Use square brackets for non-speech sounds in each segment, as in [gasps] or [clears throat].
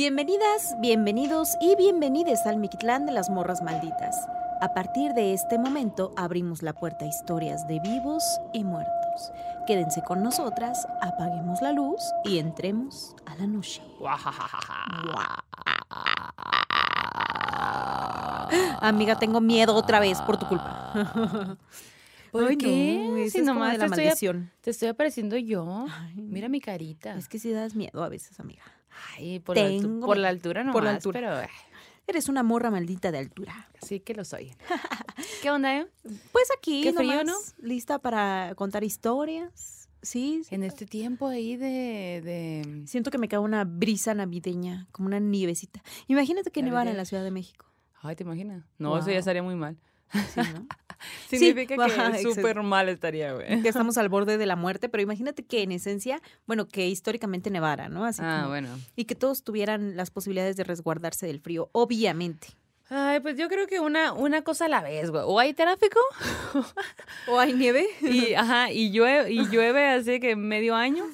Bienvenidas, bienvenidos y bienvenides al Miquitlán de las Morras Malditas. A partir de este momento abrimos la puerta a historias de vivos y muertos. Quédense con nosotras, apaguemos la luz y entremos a la noche. Amiga, tengo miedo otra vez por tu culpa. [laughs] ¿Por Ay, qué? no, si es como nomás de te la estoy, maldición. te estoy apareciendo yo. Ay, Mira mi carita. Es que sí das miedo a veces, amiga. Ay, por, la, altu- Tengo por la miedo. altura nomás, Por la altura. pero eh, Eres una morra maldita de altura. sí que lo soy. [laughs] ¿Qué onda, eh? Pues aquí, Qué frío, nomás, lista para contar historias. Sí, En este tiempo ahí de... de... siento que me cae una brisa navideña, como una nievecita. Imagínate que nevara en la. Ciudad de México. Ay, ¿te imaginas? No, eso ya estaría muy mal. Sí, ¿no? [laughs] Significa que súper mal estaría, güey. que estamos al [laughs] borde de la muerte, pero imagínate que en esencia, bueno, que históricamente nevara, ¿no? Así Ah, como- bueno. Y que todos tuvieran las posibilidades de resguardarse del frío, obviamente. Ay, pues yo creo que una, una cosa a la vez, güey. O hay tráfico [laughs] ¿O hay nieve? y, ajá, y llueve, y llueve así que medio año.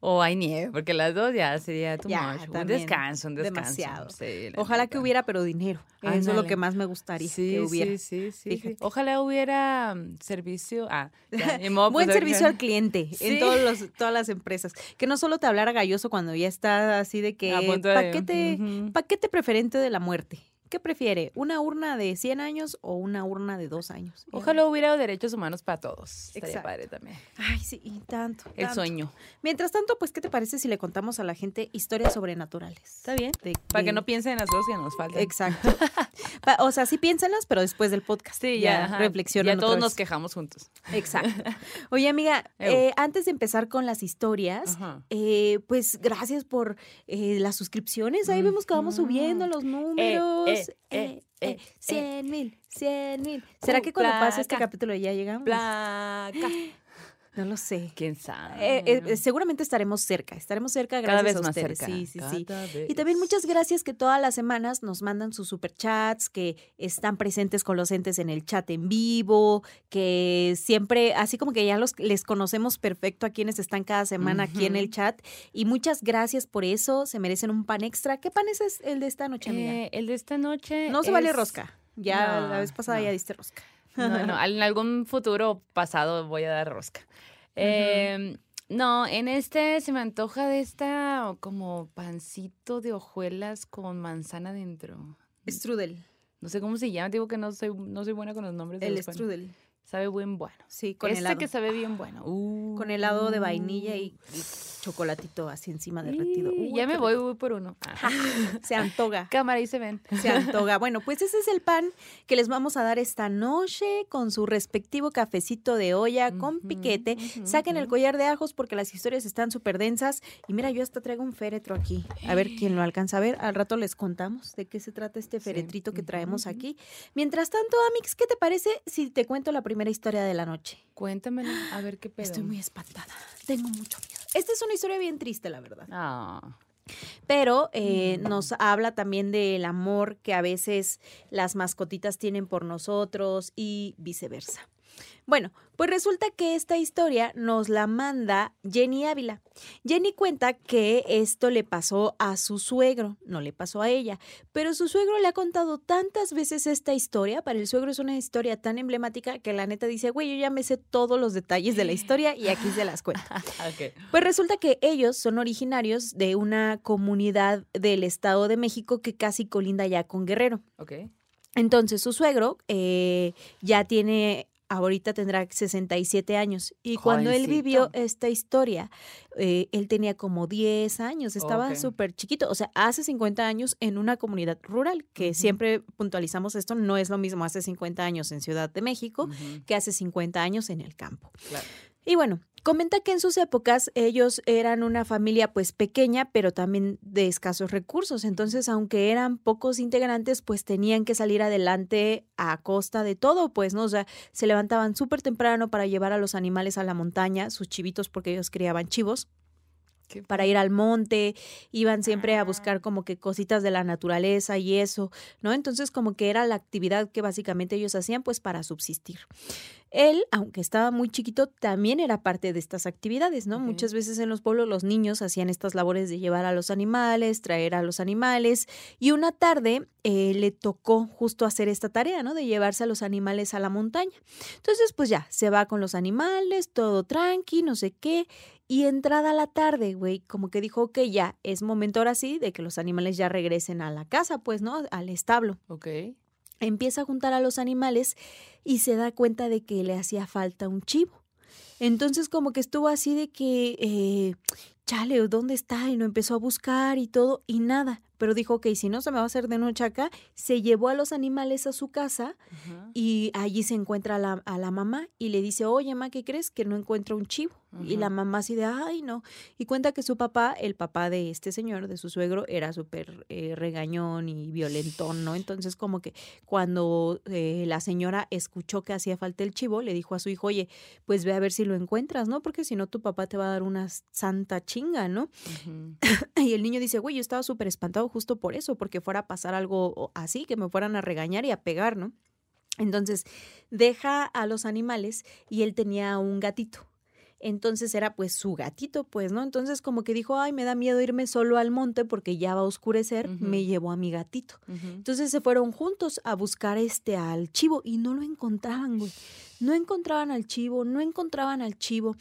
O hay nieve, porque las dos ya sería too Ya, much. Un descanso, un descanso. demasiado. Sí, Ojalá que hubiera, pero dinero. Eso es lo que más me gustaría Sí, que hubiera. sí, sí, sí. Ojalá hubiera mm, servicio. Ah, ya, [laughs] modo, Buen pues, servicio al [laughs] cliente en todos los, todas las empresas. Que no solo te hablara galloso cuando ya está así de que A punto de- paquete, Ujú. paquete preferente de la muerte. ¿Qué prefiere? ¿Una urna de 100 años o una urna de 2 años? Ojalá hubiera derechos humanos para todos. Estaría Exacto. padre también. Ay, sí, y tanto. El tanto. sueño. Mientras tanto, pues, ¿qué te parece si le contamos a la gente historias sobrenaturales? Está bien. De- Para que no piensen en las cosas que nos faltan. Exacto. [laughs] O sea, sí piénsalas, pero después del podcast. Sí, ya. reflexionan Ya todos otra nos quejamos juntos. Exacto. [laughs] Oye, amiga, eh, antes de empezar con las historias, eh, pues gracias por eh, las suscripciones. Ahí vemos que vamos subiendo los números. Eh, eh, eh, 100 mil, 100 mil. ¿Será que cuando pase este capítulo ya llegamos? Placa. [gasps] [laughs] No lo sé. ¿Quién sabe? Eh, eh, seguramente estaremos cerca, estaremos cerca gracias Cada vez a más ustedes. cerca. Sí, sí, sí. Y también muchas gracias que todas las semanas nos mandan sus superchats, que están presentes con los entes en el chat en vivo, que siempre, así como que ya los les conocemos perfecto a quienes están cada semana aquí en el chat. Y muchas gracias por eso, se merecen un pan extra. ¿Qué pan es el de esta noche, amiga? Eh, el de esta noche. no se vale rosca. Ya No, la vez pasada no. ya diste rosca. No, no, en algún futuro pasado voy a dar rosca. Eh, no, en este se me antoja de esta como pancito de hojuelas con manzana dentro. Strudel, No sé cómo se llama, digo que no soy, no soy buena con los nombres. de el los panes. strudel. Sabe buen bueno. Sí, con este helado. que sabe bien bueno. Con helado de vainilla y, y chocolatito así encima derretido. Y ya me voy, rico. voy por uno. [laughs] Ah. Se antoga. Cámara, ahí se ven. Se antoga. Bueno, pues ese es el pan que les vamos a dar esta noche con su respectivo cafecito de olla con piquete. Saquen el collar de ajos porque las historias están súper densas. Y mira, yo hasta traigo un féretro aquí. A ver quién lo alcanza a ver. Al rato les contamos de qué se trata este Sí. feretrito que traemos aquí. Mientras tanto, Amix, ¿qué te parece si te cuento la primera historia de la noche? Cuéntamelo, a ver qué pedo. Estoy muy espantada. Tengo mucho miedo. Esta es una historia bien triste, la verdad. Ah, Pero eh, Mm. nos habla también del amor que a veces las mascotitas tienen por nosotros y viceversa. Bueno, pues resulta que esta historia nos la manda Jenny Ávila. Jenny cuenta que esto le pasó a su suegro, no le pasó a ella, pero su suegro le ha contado tantas veces esta historia, para el suegro es una historia tan emblemática que la neta dice, güey, yo ya me sé todos los detalles de la historia y aquí se las cuento. [laughs] Pues resulta que ellos son originarios de una comunidad del Estado de México que casi colinda ya con Guerrero. Ok. Entonces su suegro eh, ya tiene, ahorita tendrá 67 años y cuando él vivió esta historia, eh, él tenía como 10 años, estaba Ok. súper chiquito, o sea, hace 50 años en una comunidad rural, que siempre puntualizamos esto, no es lo mismo hace 50 años en Ciudad de México que hace 50 años en el campo. claro. Y bueno, comenta que en sus épocas ellos eran una familia pues pequeña, pero también de escasos recursos. Entonces, aunque eran pocos integrantes, pues tenían que salir adelante a costa de todo, pues, ¿no? O sea, se levantaban súper temprano para llevar a los animales a la montaña, sus chivitos, porque ellos criaban chivos Qué para ir al monte, iban siempre a Ah. buscar como que cositas de la naturaleza y eso, ¿no? Entonces como que era la actividad que básicamente ellos hacían pues para subsistir. Él, aunque estaba muy chiquito, también era parte de estas actividades, ¿no? Muchas veces en los pueblos los niños hacían estas labores de llevar a los animales, traer a los animales, y una tarde eh, le tocó justo hacer esta tarea, ¿no? De llevarse a los animales a la montaña. Entonces, pues ya, se va con los animales, todo tranqui, no sé qué, y entrada la tarde, güey, como que dijo, ok, ya, es momento ahora sí de que los animales ya regresen a la casa, pues, ¿no? Al establo Ok. empieza a juntar a los animales y se da cuenta de que le hacía falta un chivo. Entonces como que estuvo así de que, eh, chale, ¿dónde está? Y lo empezó a buscar y todo y nada. Pero dijo, ok, si no se me va a hacer de noche acá, se llevó a los animales a su casa y allí se encuentra a la, a la mamá y le dice, oye, ma, ¿qué crees? Que no encuentro un chivo. Y la mamá así de, ay, no. Y cuenta que su papá, el papá de este señor, de su suegro, era súper eh, regañón y violentón, ¿no? Entonces como que cuando eh, la señora escuchó que hacía falta el chivo, le dijo a su hijo, oye, pues ve a ver si lo encuentras, ¿no? Porque si no tu papá te va a dar una santa chinga, ¿no? [laughs] Y el niño dice, güey, yo estaba súper espantado justo por eso, porque fuera a pasar algo así, que me fueran a regañar y a pegar, ¿no? Entonces, deja a los animales y él tenía un gatito. Entonces era pues su gatito, pues, ¿no? Entonces como que dijo, ay, me da miedo irme solo al monte porque ya va a oscurecer, Ujú. me llevó a mi gatito. Entonces se fueron juntos a buscar este al chivo y no lo encontraban, güey. No encontraban al chivo, no encontraban al chivo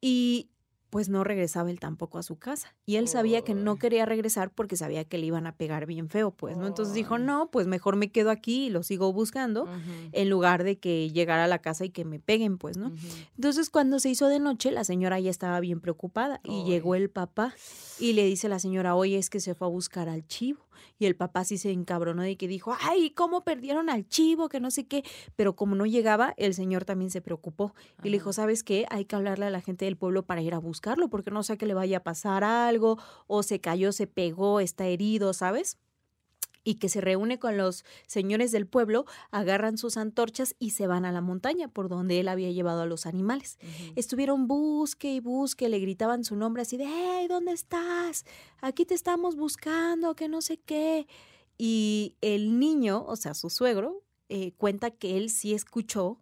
y pues no regresaba él tampoco a su casa. Y él sabía que no quería regresar porque sabía que le iban a pegar bien feo, pues, ¿no? Entonces dijo, no, pues mejor me quedo aquí y lo sigo buscando en lugar de que llegara a la casa y que me peguen, pues, ¿no? Entonces, cuando se hizo de noche, la señora ya estaba bien preocupada y llegó el papá y le dice a la señora, oye, es que se fue a buscar al chivo. Y el papá sí se encabronó de que dijo, ay, ¿cómo perdieron al chivo? Que no sé qué. Pero como no llegaba, el señor también se preocupó y le dijo, Ajá. ¿sabes qué? Hay que hablarle a la gente del pueblo para ir a buscarlo porque no sé que le vaya a pasar algo o se cayó, se pegó, está herido, ¿sabes? Y que se reúne con los señores del pueblo, agarran sus antorchas y se van a la montaña por donde él había llevado a los animales. Estuvieron busque y busque, le gritaban su nombre así de, hey, ¿dónde estás? Aquí te estamos buscando, que no sé qué. Y el niño, o sea, su suegro, eh, cuenta que él sí escuchó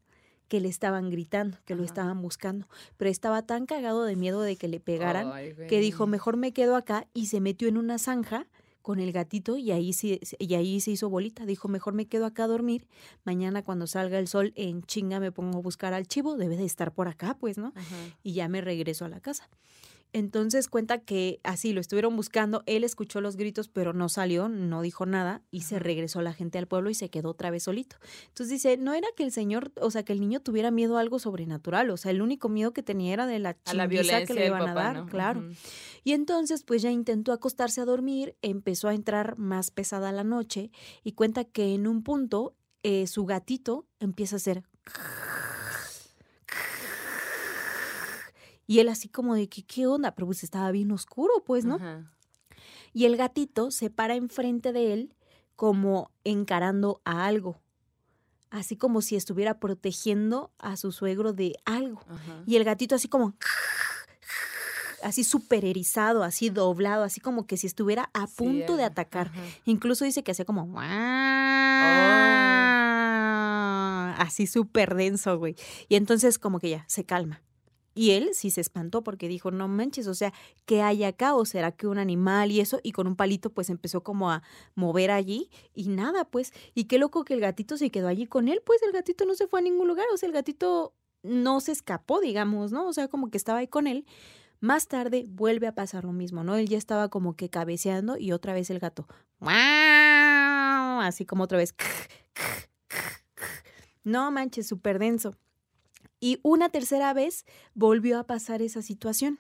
que le estaban gritando, que lo estaban buscando, pero estaba tan cagado de miedo de que le pegaran Ay, que dijo, mejor me quedo acá y se metió en una zanja con el gatito y ahí, sí- y ahí se hizo bolita. Dijo, mejor me quedo acá a dormir. Mañana cuando salga el sol en chinga me pongo a buscar al chivo. Debe de estar por acá, pues, ¿no? Ajá. Y ya me regreso a la casa. Entonces cuenta que así lo estuvieron buscando. Él escuchó los gritos, pero no salió, no dijo nada y se regresó la gente al pueblo y se quedó otra vez solito. Entonces dice, no era que el señor, o sea, que el niño tuviera miedo a algo sobrenatural. O sea, el único miedo que tenía era de la A la chinguiza violencia que le iban a dar, ¿no? claro. Y entonces pues ya intentó acostarse a dormir, empezó a entrar más pesada la noche y cuenta que en un punto eh, su gatito empieza a hacer... Y él así como de que, ¿qué onda? Pero pues estaba bien oscuro, pues, ¿no? Ajá. Y el gatito se para enfrente de él como encarando a algo. Así como si estuviera protegiendo a su suegro de algo. Ajá. Y el gatito así como así súper erizado, así doblado, así como que si estuviera a Sí, punto de ajá, atacar. ajá. Incluso dice que hacía como Oh. así súper denso, güey. Y entonces como que ya se calma. Y él sí se espantó porque dijo, no manches, o sea, ¿qué hay acá? ¿O será que un animal y eso? Y con un palito pues empezó como a mover allí y nada, pues. Y qué loco que el gatito se quedó allí con él, pues el gatito no se fue a ningún lugar, o sea, el gatito no se escapó, digamos, ¿no? O sea, como que estaba ahí con él. Más tarde vuelve a pasar lo mismo, ¿no? Él ya estaba como que cabeceando y otra vez el gato. Así como otra vez. No manches, súper denso. Y una tercera vez volvió a pasar esa situación.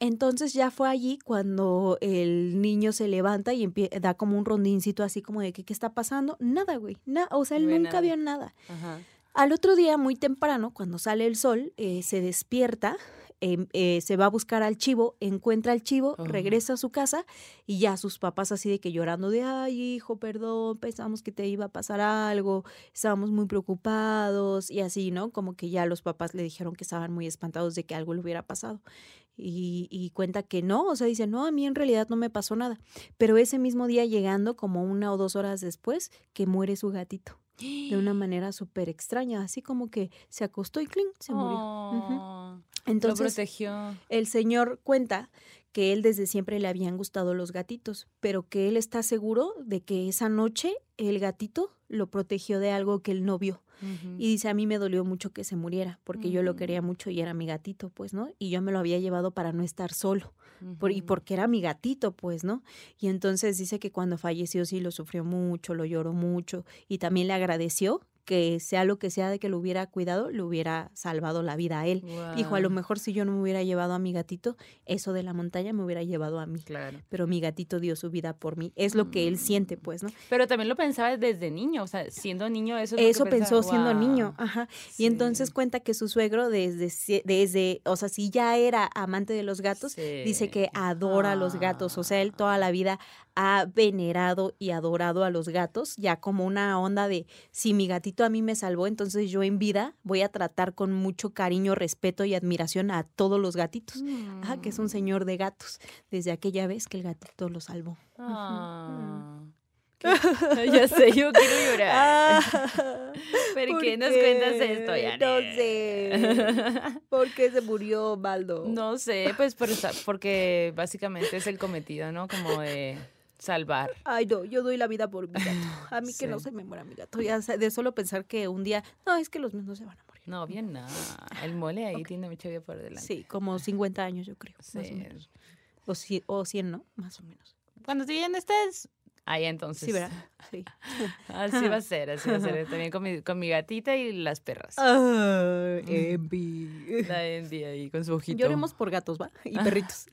Entonces ya fue allí cuando el niño se levanta y da como un rondincito así como de que qué está pasando. Nada, güey. Na- o sea, él No nunca nada. vio nada. Ajá. Al otro día, muy temprano, cuando sale el sol, eh, se despierta, em, eh, se va a buscar al chivo, encuentra al chivo, regresa a su casa y ya sus papás así de que llorando de, ay hijo, perdón, pensamos que te iba a pasar algo, estábamos muy preocupados y así, ¿no? Como que ya los papás le dijeron que estaban muy espantados de que algo le hubiera pasado. Y, y cuenta que no, o sea, dice, no, a mí en realidad no me pasó nada. Pero ese mismo día llegando, como una o dos horas después, que muere su gatito. de una [gasps] manera súper extraña, así como que se acostó y clink, se murió. Entonces, lo protegió. el señor cuenta que él desde siempre le habían gustado los gatitos, pero que él está seguro de que esa noche el gatito lo protegió de algo que él no vio. Y dice, a mí me dolió mucho que se muriera, porque yo lo quería mucho y era mi gatito, pues, ¿no? Y yo me lo había llevado para no estar solo, por- y porque era mi gatito, pues, ¿no? Y entonces dice que cuando falleció sí lo sufrió mucho, lo lloró mucho, y también le agradeció que sea lo que sea de que lo hubiera cuidado, le hubiera salvado la vida a él. Dijo, a lo mejor si yo no me hubiera llevado a mi gatito, eso de la montaña me hubiera llevado a mí. Claro. Pero mi gatito dio su vida por mí. Es lo que él siente, pues, ¿no? Pero también lo pensaba desde niño, o sea, siendo niño eso es lo que Eso pensó pensaba. siendo niño, ajá. Sí. Y entonces cuenta que su suegro desde, desde, o sea, si ya era amante de los gatos, dice que adora a los gatos. O sea, él toda la vida ha venerado y adorado a los gatos, ya como una onda de, si mi gatito a mí me salvó, entonces yo en vida voy a tratar con mucho cariño, respeto y admiración a todos los gatitos. Ajá, que es un Mm. señor de gatos, desde aquella vez que el gatito lo salvó. Ah. ¿Qué? [laughs] ya sé, yo quiero llorar. [laughs] ¿Pero qué nos cuentas esto, ya? No sé. [laughs] ¿Por qué se murió Baldo? No sé, pues por porque básicamente es el cometido, ¿no? Como de salvar. Ay, no, yo doy la vida por mi gato. A mí que [laughs] no se me muera mi gato. Ya de solo pensar que un día, no, es que los míos no se van a morir. No, bien nada. El mole ahí tiene mucha vida por delante. Sí, como [laughs] 50 años yo creo, más o menos. O, o 100, ¿no? Más o menos. Cuando ya no estés, ahí entonces. Sí, ¿verdad? Sí. [laughs] Así va a ser, así va a ser. [laughs] También con mi, con mi gatita y las perras. Ah. [laughs] Envy. La Envy ahí con su ojito. Lloremos por gatos, ¿va? Y perritos.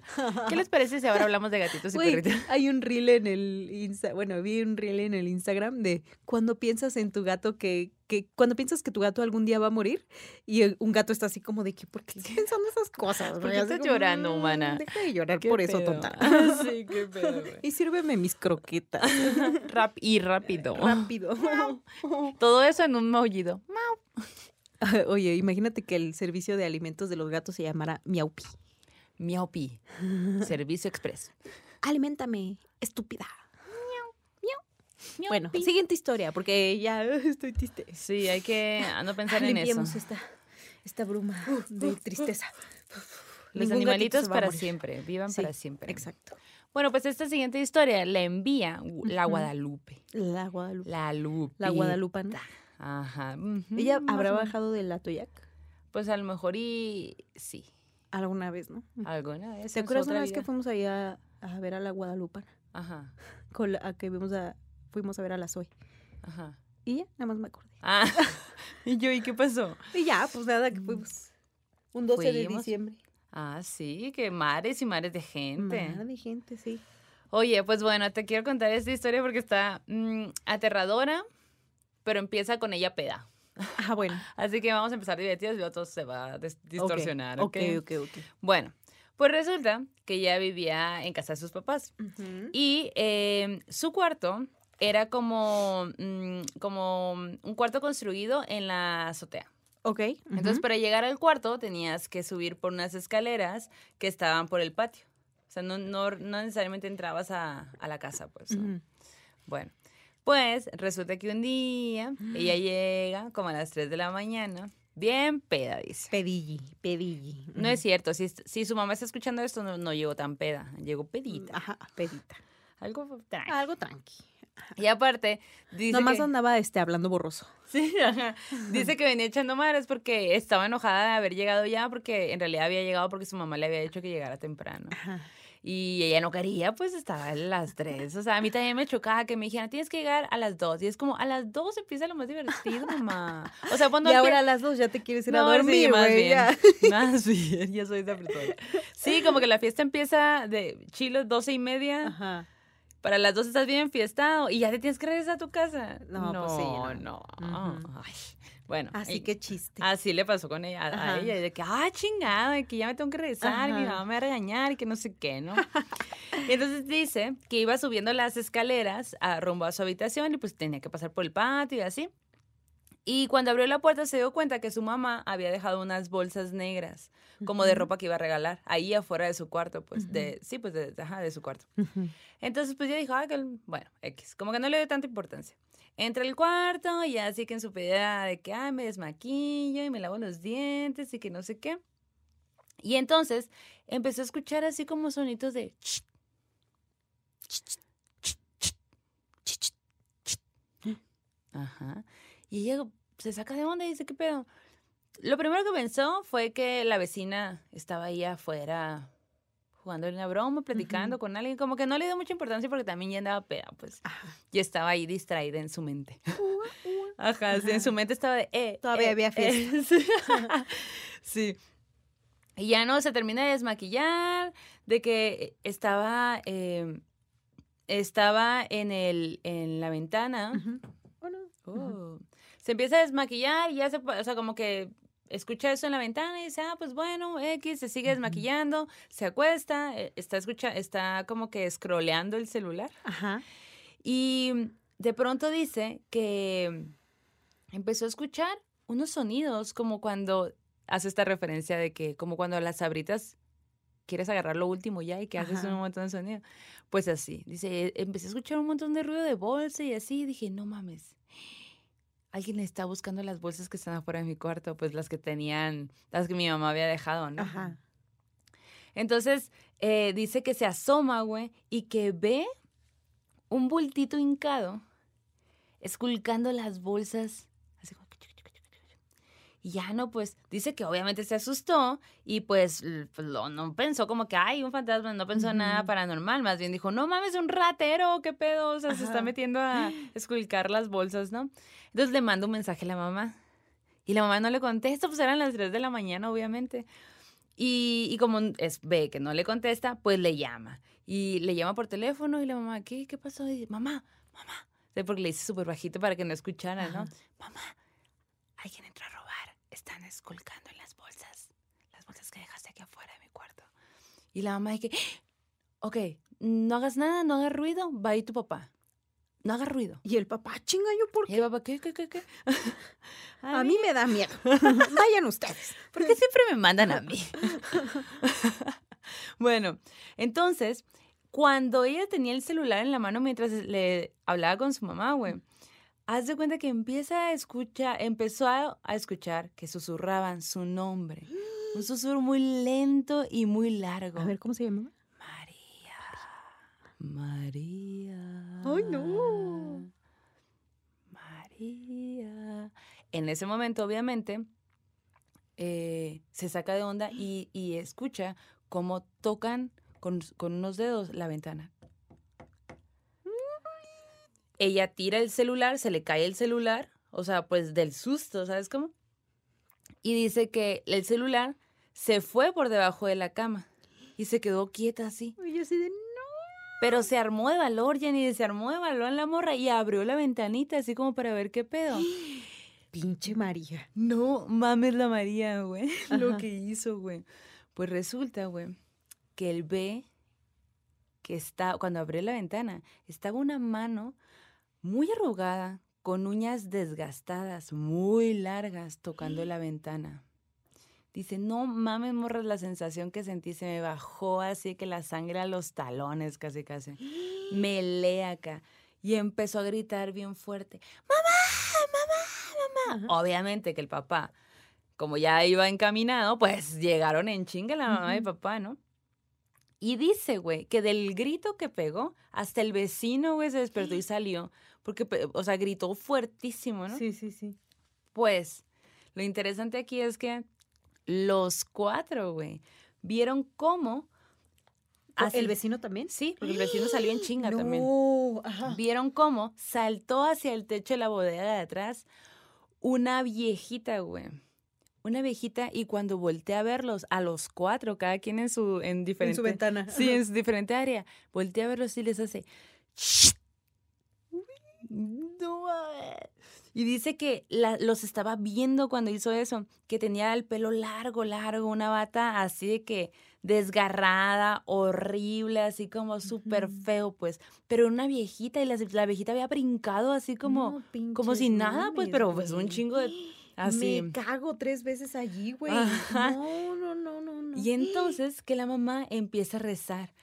¿Qué les parece si ahora hablamos de gatitos y perritos? hay un reel en el Insta, bueno, vi un reel en el Instagram de cuando piensas en tu gato que, que cuando piensas que tu gato algún día va a morir y un gato está así como de que ¿por qué estás pensando esas cosas? ¿Por qué estás llorando, "Mm, humana? Deja de llorar ¿Qué por eso, tonta. [laughs] sí, qué [laughs] pedo. Y sírveme mis croquetas. [laughs] Rap y rápido. Rápido. Todo eso en un maullido. Oye, imagínate que el servicio de alimentos de los gatos se llamara Miaupi. Miaupi. Servicio Express. Aliméntame, estúpida. Bueno, siguiente historia, porque ya [laughs] estoy triste. Sí, hay que ah, no pensar en eso. Esta, esta bruma de tristeza. Los Ningún animalitos para siempre, vivan Sí, para siempre. Exacto. Bueno, pues esta siguiente historia la envía la. Guadalupe. La Guadalupe. La. La Guadalupana. Ajá. ¿Ella habrá bajado del Atoyac Pues a lo mejor y sí. alguna vez, no? Alguna vez. ¿Te acuerdas una vez que fuimos ahí a, a ver a la Guadalupana? Ajá. Con la, a que vimos a, fuimos a ver a la Zoe. Ajá. Y ya, nada más me acordé. Ah. [laughs] y yo, ¿y qué pasó? Y ya, pues nada, que fuimos. Un 12 de diciembre. Ah, sí, que mares y mares de gente. Madre de gente, sí. Oye, pues bueno, te quiero contar esta historia porque está mm, aterradora, pero empieza con ella peda. Ah, bueno. [laughs] Así que vamos a empezar divertidos y todo se va a distorsionar, ¿ok? Ok, ok, ok. Bueno, pues resulta que ella vivía en casa de sus papás y eh, su cuarto era como, mm, como un cuarto construido en la azotea. Ok. Entonces, para llegar al cuarto tenías que subir por unas escaleras que estaban por el patio. O sea, no, no, no necesariamente entrabas a, a la casa, pues. Bueno, pues resulta que un día [gasps] ella llega como a las 3 de la mañana, bien peda, dice. Pedilli, pedilli. No es cierto, si, si su mamá está escuchando esto, no, no llegó tan peda, llegó pedita. Ajá, pedita. Algo tranqui. Algo tranqui. Y aparte, dice Nomás que, andaba este, hablando borroso. Sí, ajá. dice que venía echando madres porque estaba enojada de haber llegado ya, porque en realidad había llegado porque su mamá le había dicho que llegara temprano. Ajá. Y ella no quería, pues estaba a las 3. O sea, a mí también me chocaba que me dijeran, tienes que llegar a las 2. Y es como, a las 2 empieza lo más divertido, mamá. O sea, cuando... y ahora a las dos ya te quieres ir a No, sí, dormir, más güey, bien. ya. [laughs] Más bien, ya soy esa persona. Sí, como que la fiesta empieza de chilo 12 y media. Ajá. Para las 2 estás bien enfiestado y ya te tienes que regresar a tu casa. No, no, pues sí, no. Ay, bueno. Así y- que chiste. Así le pasó con ella, a, ella, de que, ah, chingada, que ya me tengo que regresar, y mi mamá me va a regañar y que no sé qué, ¿no? [laughs] y entonces dice que iba subiendo las escaleras a rumbo a su habitación y pues tenía que pasar por el patio y así. Y cuando abrió la puerta se dio cuenta que su mamá había dejado unas bolsas negras, como de ropa que iba a regalar, ahí afuera de su cuarto, pues, de, sí, pues, de, ajá, de su cuarto. Entonces, pues yo dije, ah, que, bueno, X, como que no le dio tanta importancia. entra al cuarto y así que en su pedida de que, ay, me desmaquillo y me lavo los dientes y que no sé qué. Y entonces empezó a escuchar así como sonitos de... Ajá. Y ella se saca de onda y dice, ¿qué pedo? Lo primero que pensó fue que la vecina estaba ahí afuera jugando en la broma, platicando con alguien, como que no le dio mucha importancia porque también ya andaba peda, pues. Y estaba ahí distraída en su mente. [laughs] Ajá, sí, en su mente estaba de, eh, Todavía eh, había eh, fiesta. [laughs] sí. Y ya no, se termina de desmaquillar, de que estaba, eh, estaba en, el, en la ventana. Oh, no. Oh. Se empieza a desmaquillar y ya se, o sea, como que escucha eso en la ventana y dice, ah, pues bueno, X, se sigue desmaquillando, se acuesta, eh, está escucha, está como que scrolleando el celular. Ajá. Y de pronto dice que empezó a escuchar unos sonidos como cuando hace esta referencia de que como cuando las sabritas quieres agarrar lo último ya y que haces Ajá. un montón de sonido. Pues así, dice, "E- empecé a escuchar un montón de ruido de bolsa y así, y dije, no mames. Alguien está buscando las bolsas que están afuera de mi cuarto, pues las que tenían, las que mi mamá había dejado, ¿no? Ajá. Entonces, eh, dice que se asoma, güey, y que ve un bultito hincado esculcando las bolsas. Y ya no, pues, dice que obviamente se asustó y pues, pues, lo- no pensó como que hay un fantasma, no pensó nada Ujú. paranormal, más bien dijo, no mames, un ratero, qué pedo, o sea, se está metiendo a [gasps] esculcar las bolsas, ¿no? Entonces le manda un mensaje a la mamá y la mamá no le contesta, pues eran las 3 de la mañana, obviamente. Y, y como es, ve que no le contesta, pues le llama. Y le llama por teléfono y la mamá, ¿qué, qué pasó? Y dice, mamá, mamá. Porque le dice súper bajito para que no escuchara, ¿no? Mamá, alguien entró. Están esculcando en las bolsas. Las bolsas que dejaste aquí afuera de mi cuarto. Y la mamá dice, ok, no hagas nada, no hagas ruido, va ahí tu papá. No hagas ruido. Y el papá, chinga, ¿yo por Y qué? el papá, ¿qué, qué, qué, qué? [laughs] A mí me da miedo. [laughs] Vayan ustedes. ¿Por qué siempre me mandan a mí? [laughs] bueno, entonces, cuando ella tenía el celular en la mano mientras le hablaba con su mamá, güey, haz de cuenta que empieza a escuchar, empezó a, a escuchar que susurraban su nombre. Un [gasps] susurro muy lento y muy largo. A ver, ¿cómo se llama? María. María. Ay, no. María. En ese momento, obviamente, eh, se saca de onda y, y escucha cómo tocan con, con unos dedos la ventana. Ella tira el celular, se le cae el celular, o sea, pues del susto, ¿sabes cómo? Y dice que el celular se fue por debajo de la cama y se quedó quieta así. Y yo así de, no. Pero se armó de valor, Jenny, se armó de valor en la morra y abrió la ventanita así como para ver qué pedo. [gasps] Pinche María. No mames la María, güey. [laughs] Lo que hizo, güey. Pues resulta, güey, que él ve que está, cuando abrió la ventana, estaba una mano muy arrugada, con uñas desgastadas, muy largas, tocando [gasps] la ventana. Dice, no mames, morras, la sensación que sentí se me bajó así que la sangre a los talones, casi, casi. [gasps] Me lee acá. Y empezó a gritar bien fuerte, mamá, mamá, mamá. Obviamente que el papá, como ya iba encaminado, pues llegaron en chinga la mamá y el Ujú. papá, ¿no? Y dice, güey, que del grito que pegó, hasta el vecino, güey, se despertó y [gasps] salió. Porque, o sea, gritó fuertísimo, ¿no? Sí, sí, sí. Pues, lo interesante aquí es que los cuatro, güey, vieron cómo... así- ¿El vecino también? Sí, porque el [gasps] vecino salió en chinga también. No, ajá. Vieron cómo saltó hacia el techo de la bodega de atrás una viejita, güey. Una viejita y cuando volteé a verlos, a los cuatro, cada quien en su en En diferente su ventana. Sí, en su diferente área. Volteé a verlos y les hace. "Shh". No mames. Y dice que la- los estaba viendo cuando hizo eso, que tenía el pelo largo, largo, una bata así de que desgarrada, horrible, así como súper feo, pues. Pero una viejita y la, la viejita había brincado así como, No, como sin nada, pues, pero pues un chingo de... [gasps] Así. Me cago tres veces allí, güey. No, no, no, no, no. Y entonces que la mamá empieza a rezar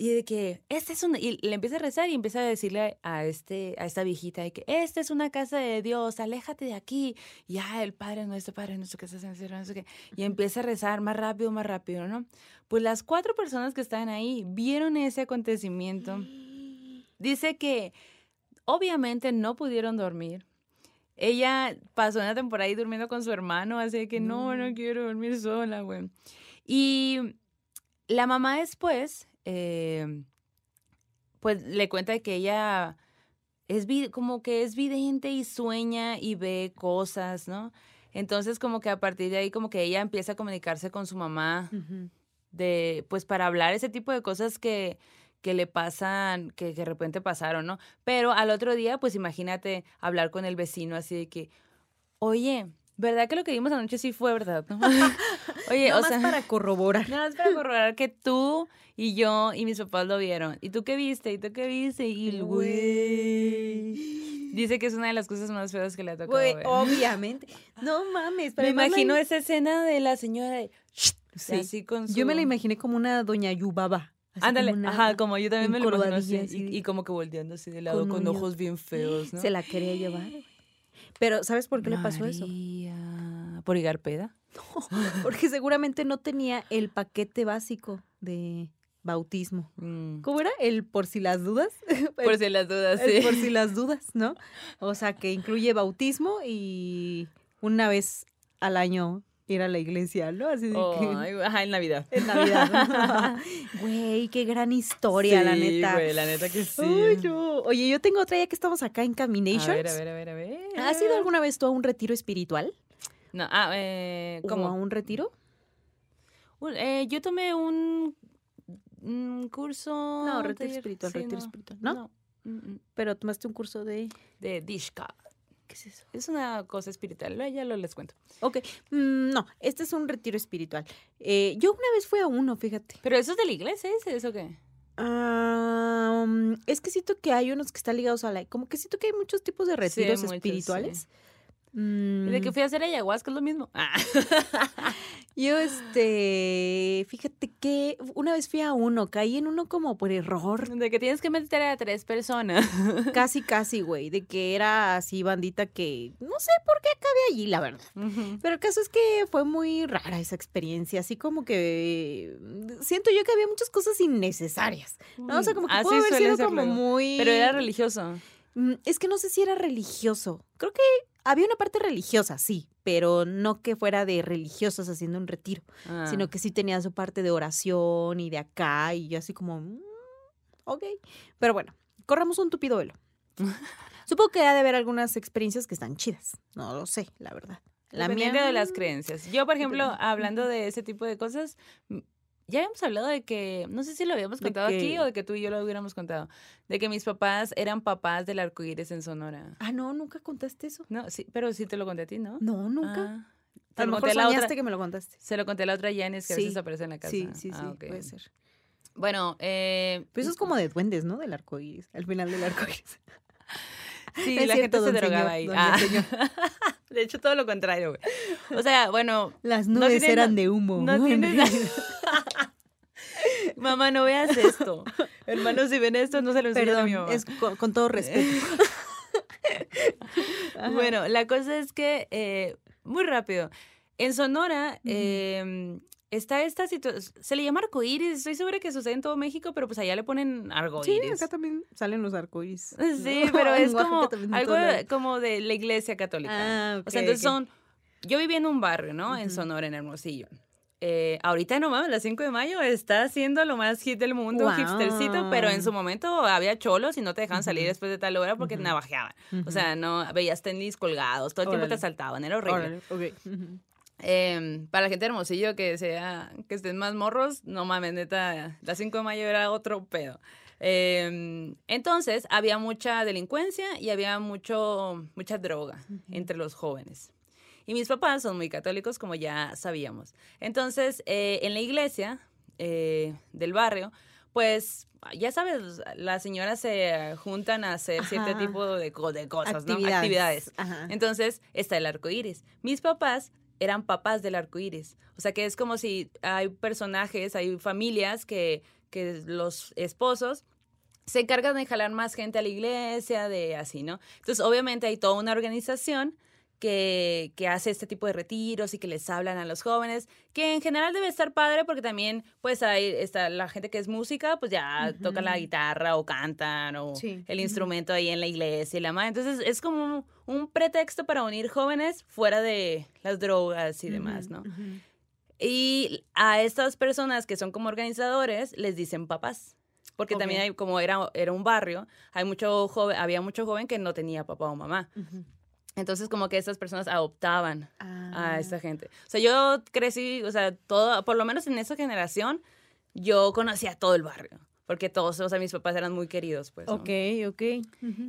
Y de que, este es una, y le empieza a rezar y empieza a decirle a, este, a esta viejita de que, esta es una casa de Dios, aléjate de aquí. Y ya, el Padre nuestro, Padre nuestro que estás en el cielo, no sé qué. Y empieza a rezar más rápido, más rápido, ¿no? Pues las cuatro personas que estaban ahí vieron ese acontecimiento. Dice que obviamente no pudieron dormir. Ella pasó una temporada ahí durmiendo con su hermano, así que no, no quiero dormir sola, güey. Y la mamá después, eh, pues le cuenta que ella es como que es vidente y sueña y ve cosas, ¿no? Entonces como que a partir de ahí como que ella empieza a comunicarse con su mamá de pues para hablar ese tipo de cosas que que le pasan, que, de repente pasaron, ¿no? Pero al otro día, pues imagínate hablar con el vecino así de que, oye, ¿verdad que lo que vimos anoche sí fue verdad, no? [laughs] Oye, o sea, para corroborar. [laughs] Nada más para corroborar que tú y yo y mis papás lo vieron. ¿Y tú qué viste? ¿Y tú qué viste? Y el güey dice que es una de las cosas más feas que le ha tocado ver. Obviamente. No mames. Me imagino esa escena de la señora de... Sí. Así con Yo me la imaginé como una doña Yubaba. Ándale, ajá, como yo también me lo imagino así, y, como que volteando así de lado con, ojos bien feos, ¿no? Se la quería llevar. Pero, ¿sabes por qué le pasó eso? ¿Por Igarpeda? [laughs] No, porque seguramente no tenía el paquete básico de bautismo. Mm. ¿Cómo era? El por si las dudas. [laughs] Por si las dudas, sí. El por si las [laughs] dudas, ¿no? O sea, que incluye bautismo y una vez al año ir a la iglesia, ¿no? Así de que... Ajá, en Navidad. En Navidad. [laughs] Güey, qué gran historia, la neta. Güey, la neta que sí. Oye, yo tengo otra ya que estamos acá en Caminations. A ver, a ver, a ver, a ver. ¿Has ido alguna vez tú a un retiro espiritual? No, ah, eh, ¿cómo? a un retiro? Eh, yo tomé un, curso... No, retiro espiritual, retiro espiritual, ¿no? no. Mm, mm. Pero tomaste un curso de... De Dishka. ¿Qué es eso? Es una cosa espiritual, ya lo les cuento. Ok, mm, no, este es un retiro espiritual. Eh, yo una vez fui a uno, fíjate. ¿Pero eso es de la iglesia, ¿es eso qué? es que siento que hay unos que están ligados a la... Como que siento que hay muchos tipos de retiros espirituales. De que mm. fui a hacer ayahuasca es lo mismo. Ah. [laughs] Yo, este, fíjate que una vez fui a uno, caí en uno como por error. De que tienes que meter a tres personas. [laughs] Casi, casi, güey. De que era así bandita que no sé por qué acabé allí, la verdad. Pero el caso es que fue muy rara esa experiencia. Así como que siento yo que había muchas cosas innecesarias. ¿no? O sea, como que pudo haber sido como muy. Pero era religioso. Mm, es que no sé si era religioso. Creo que había una parte religiosa, sí, pero no que fuera de religiosos haciendo un retiro, sino ah. que sí tenía su parte de oración y de acá, y yo así como, mm, ok. Pero bueno, corramos un tupido velo. [laughs] Supongo que ha de haber algunas experiencias que están chidas. No lo sé, la verdad. La mía de las creencias. Yo, por ejemplo, hablando de ese tipo de cosas, ya habíamos hablado de que, no sé si lo habíamos contado aquí o de que tú y yo lo hubiéramos contado, de que mis papás eran papás del arco iris en Sonora. Ah, no, nunca contaste eso. No, sí, pero sí te lo conté a ti, ¿no? No, nunca. Ah, a lo mejor la otra, que me lo contaste. Se lo conté a la otra Janis que a veces aparece en la casa. Sí, sí, ah, sí, puede ser. Bueno, eh... Pero eso es como de duendes, ¿no? Del arco iris, al final del arco iris. [laughs] Sí, la gente se drogaba ahí. Ah. [laughs] De hecho, todo lo contrario, güey. O sea, bueno. Las nubes eran de humo. No tienes [laughs] Mamá, no veas esto. [laughs] Hermanos, si ven esto, no se lo enseñen a mi mamá. Es con, todo respeto. [laughs] bueno, la cosa es que, eh, muy rápido, en Sonora em, está esta situación, se le llama arcoíris, estoy segura que sucede en todo México, pero pues allá le ponen arcoíris. Sí, acá también salen los arcoíris. Sí, pero [laughs] es como algo como de la iglesia católica. Ah, o sea, entonces son, yo vivía en un barrio, ¿no? En Sonora, en Hermosillo. Eh, ahorita no mames, la 5 de mayo está haciendo lo más hit del mundo, hipstercito, pero en su momento había cholos y no te dejaban salir después de tal hora porque navajeaban. O sea, no veías tenis colgados, todo el tiempo te asaltaban, era horrible. Em, para la gente hermosillo que sea, que estén más morros, no mames, neta, la 5 de mayo era otro pedo. Em, entonces, había mucha delincuencia y había mucho, mucha droga entre los jóvenes. Y mis papás son muy católicos, como ya sabíamos. Entonces, eh, en la iglesia eh, del barrio, pues ya sabes, las señoras se juntan a hacer cierto tipo de, de cosas, Actividades. ¿no? Actividades. Entonces, está el arco iris. Mis papás eran papás del arco iris. O sea que es como si hay personajes, hay familias que, que los esposos se encargan de jalar más gente a la iglesia, de así, ¿no? Entonces, obviamente hay toda una organización que, que, hace este tipo de retiros y que les hablan a los jóvenes, que en general debe estar padre porque también, pues, hay está la gente que es música, pues ya toca la guitarra o cantan o el instrumento ahí en la iglesia y la madre. Entonces, es como un, pretexto para unir jóvenes fuera de las drogas y demás, ¿no? Y a estas personas que son como organizadores les dicen papás. Porque también hay, como era, era un barrio, hay mucho joven, había mucho joven que no tenía papá o mamá. Entonces, como que estas personas adoptaban a ah. esta gente. O sea, yo crecí, o sea, todo, por lo menos en esa generación, yo conocía todo el barrio. Porque todos, o sea, mis papás eran muy queridos, pues. Ok, ok.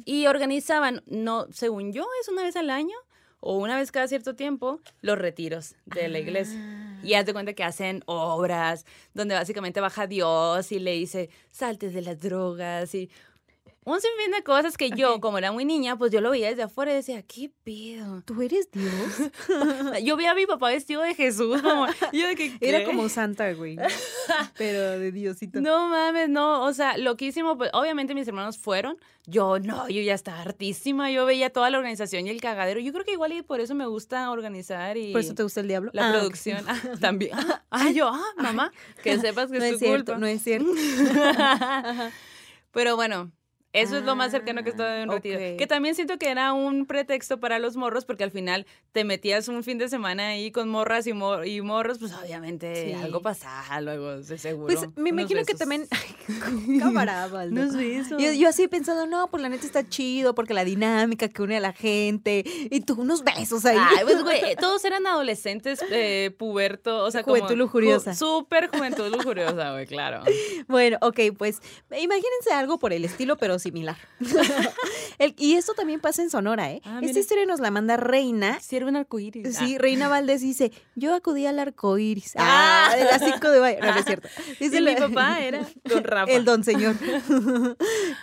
Y organizaban, no, según yo, es una vez al año o una vez cada cierto tiempo, los retiros de la iglesia. Ah. Y haz de cuenta que hacen obras donde básicamente baja Dios y le dice, salte de las drogas y un sinfín de cosas que yo, como era muy niña, pues yo lo veía desde afuera y decía, ¿qué pedo? ¿Tú eres Dios? [laughs] yo vi a mi papá vestido de Jesús, como, yo de que, Era como Santa, güey, [laughs] pero de Diosito. No mames, no, o sea, loquísimo, pues obviamente mis hermanos fueron, yo no, yo ya estaba hartísima, yo veía toda la organización y el cagadero, yo creo que igual y por eso me gusta organizar y... ¿Por eso te gusta el diablo? La ah, producción, ah, [laughs] también. Ah, yo, ah, mamá, que sepas que no es, tu cierto, No es cierto, Pero bueno, eso es lo más cercano que estoy en un retiro. Que también siento que era un pretexto para los morros, porque al final te metías un fin de semana ahí con morras y, y morros, pues obviamente algo pasaba luego, de seguro. Pues me imagino que también. [laughs] [laughs] Camarada, besos. Yo, yo así pensando, no, pues la neta está chido, porque la dinámica que une a la gente. Y tú, unos besos ahí. Ay, pues güey, [laughs] todos eran adolescentes, eh, puberto, o sea, juventud como. lujuriosa. Súper juventud lujuriosa, güey, claro. Bueno, ok, pues imagínense algo por el estilo, pero similar. [laughs] y esto también pasa en Sonora, ¿eh? Ah, Esta historia nos la manda Reina. Sirve un arcoíris. Sí, ah. Reina Valdés dice, yo acudí al arcoíris. Ah, de las cinco de mayo. No, es cierto. [laughs] Dice, mi papá era don [laughs] Rafa. El don señor.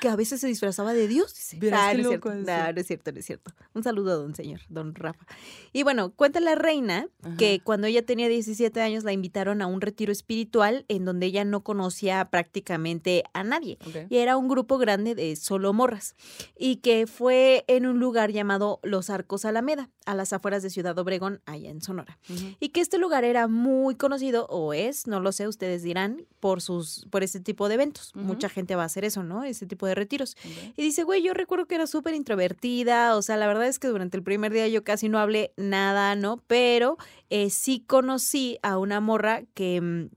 que a veces se disfrazaba de Dios. Dice. Ah, no, es cierto. no, no es cierto, no es cierto. Un saludo a don señor, don Rafa. Y bueno, cuenta la reina que cuando ella tenía 17 años la invitaron a un retiro espiritual en donde ella no conocía prácticamente a nadie. Y era un grupo grande de solo morras. Y que fue en un lugar llamado Los Arcos Alameda, a las afueras de Ciudad Obregón, allá en Sonora. Y que este lugar era muy conocido, o es, no lo sé, ustedes dirán, por sus, por ese tipo de eventos. Mucha gente va a hacer eso, ¿no? Ese tipo de retiros. Y dice, güey, yo recuerdo que era súper introvertida, o sea, la verdad es que durante el primer día yo casi no hablé nada, ¿no? Pero eh, sí conocí a una morra que mm,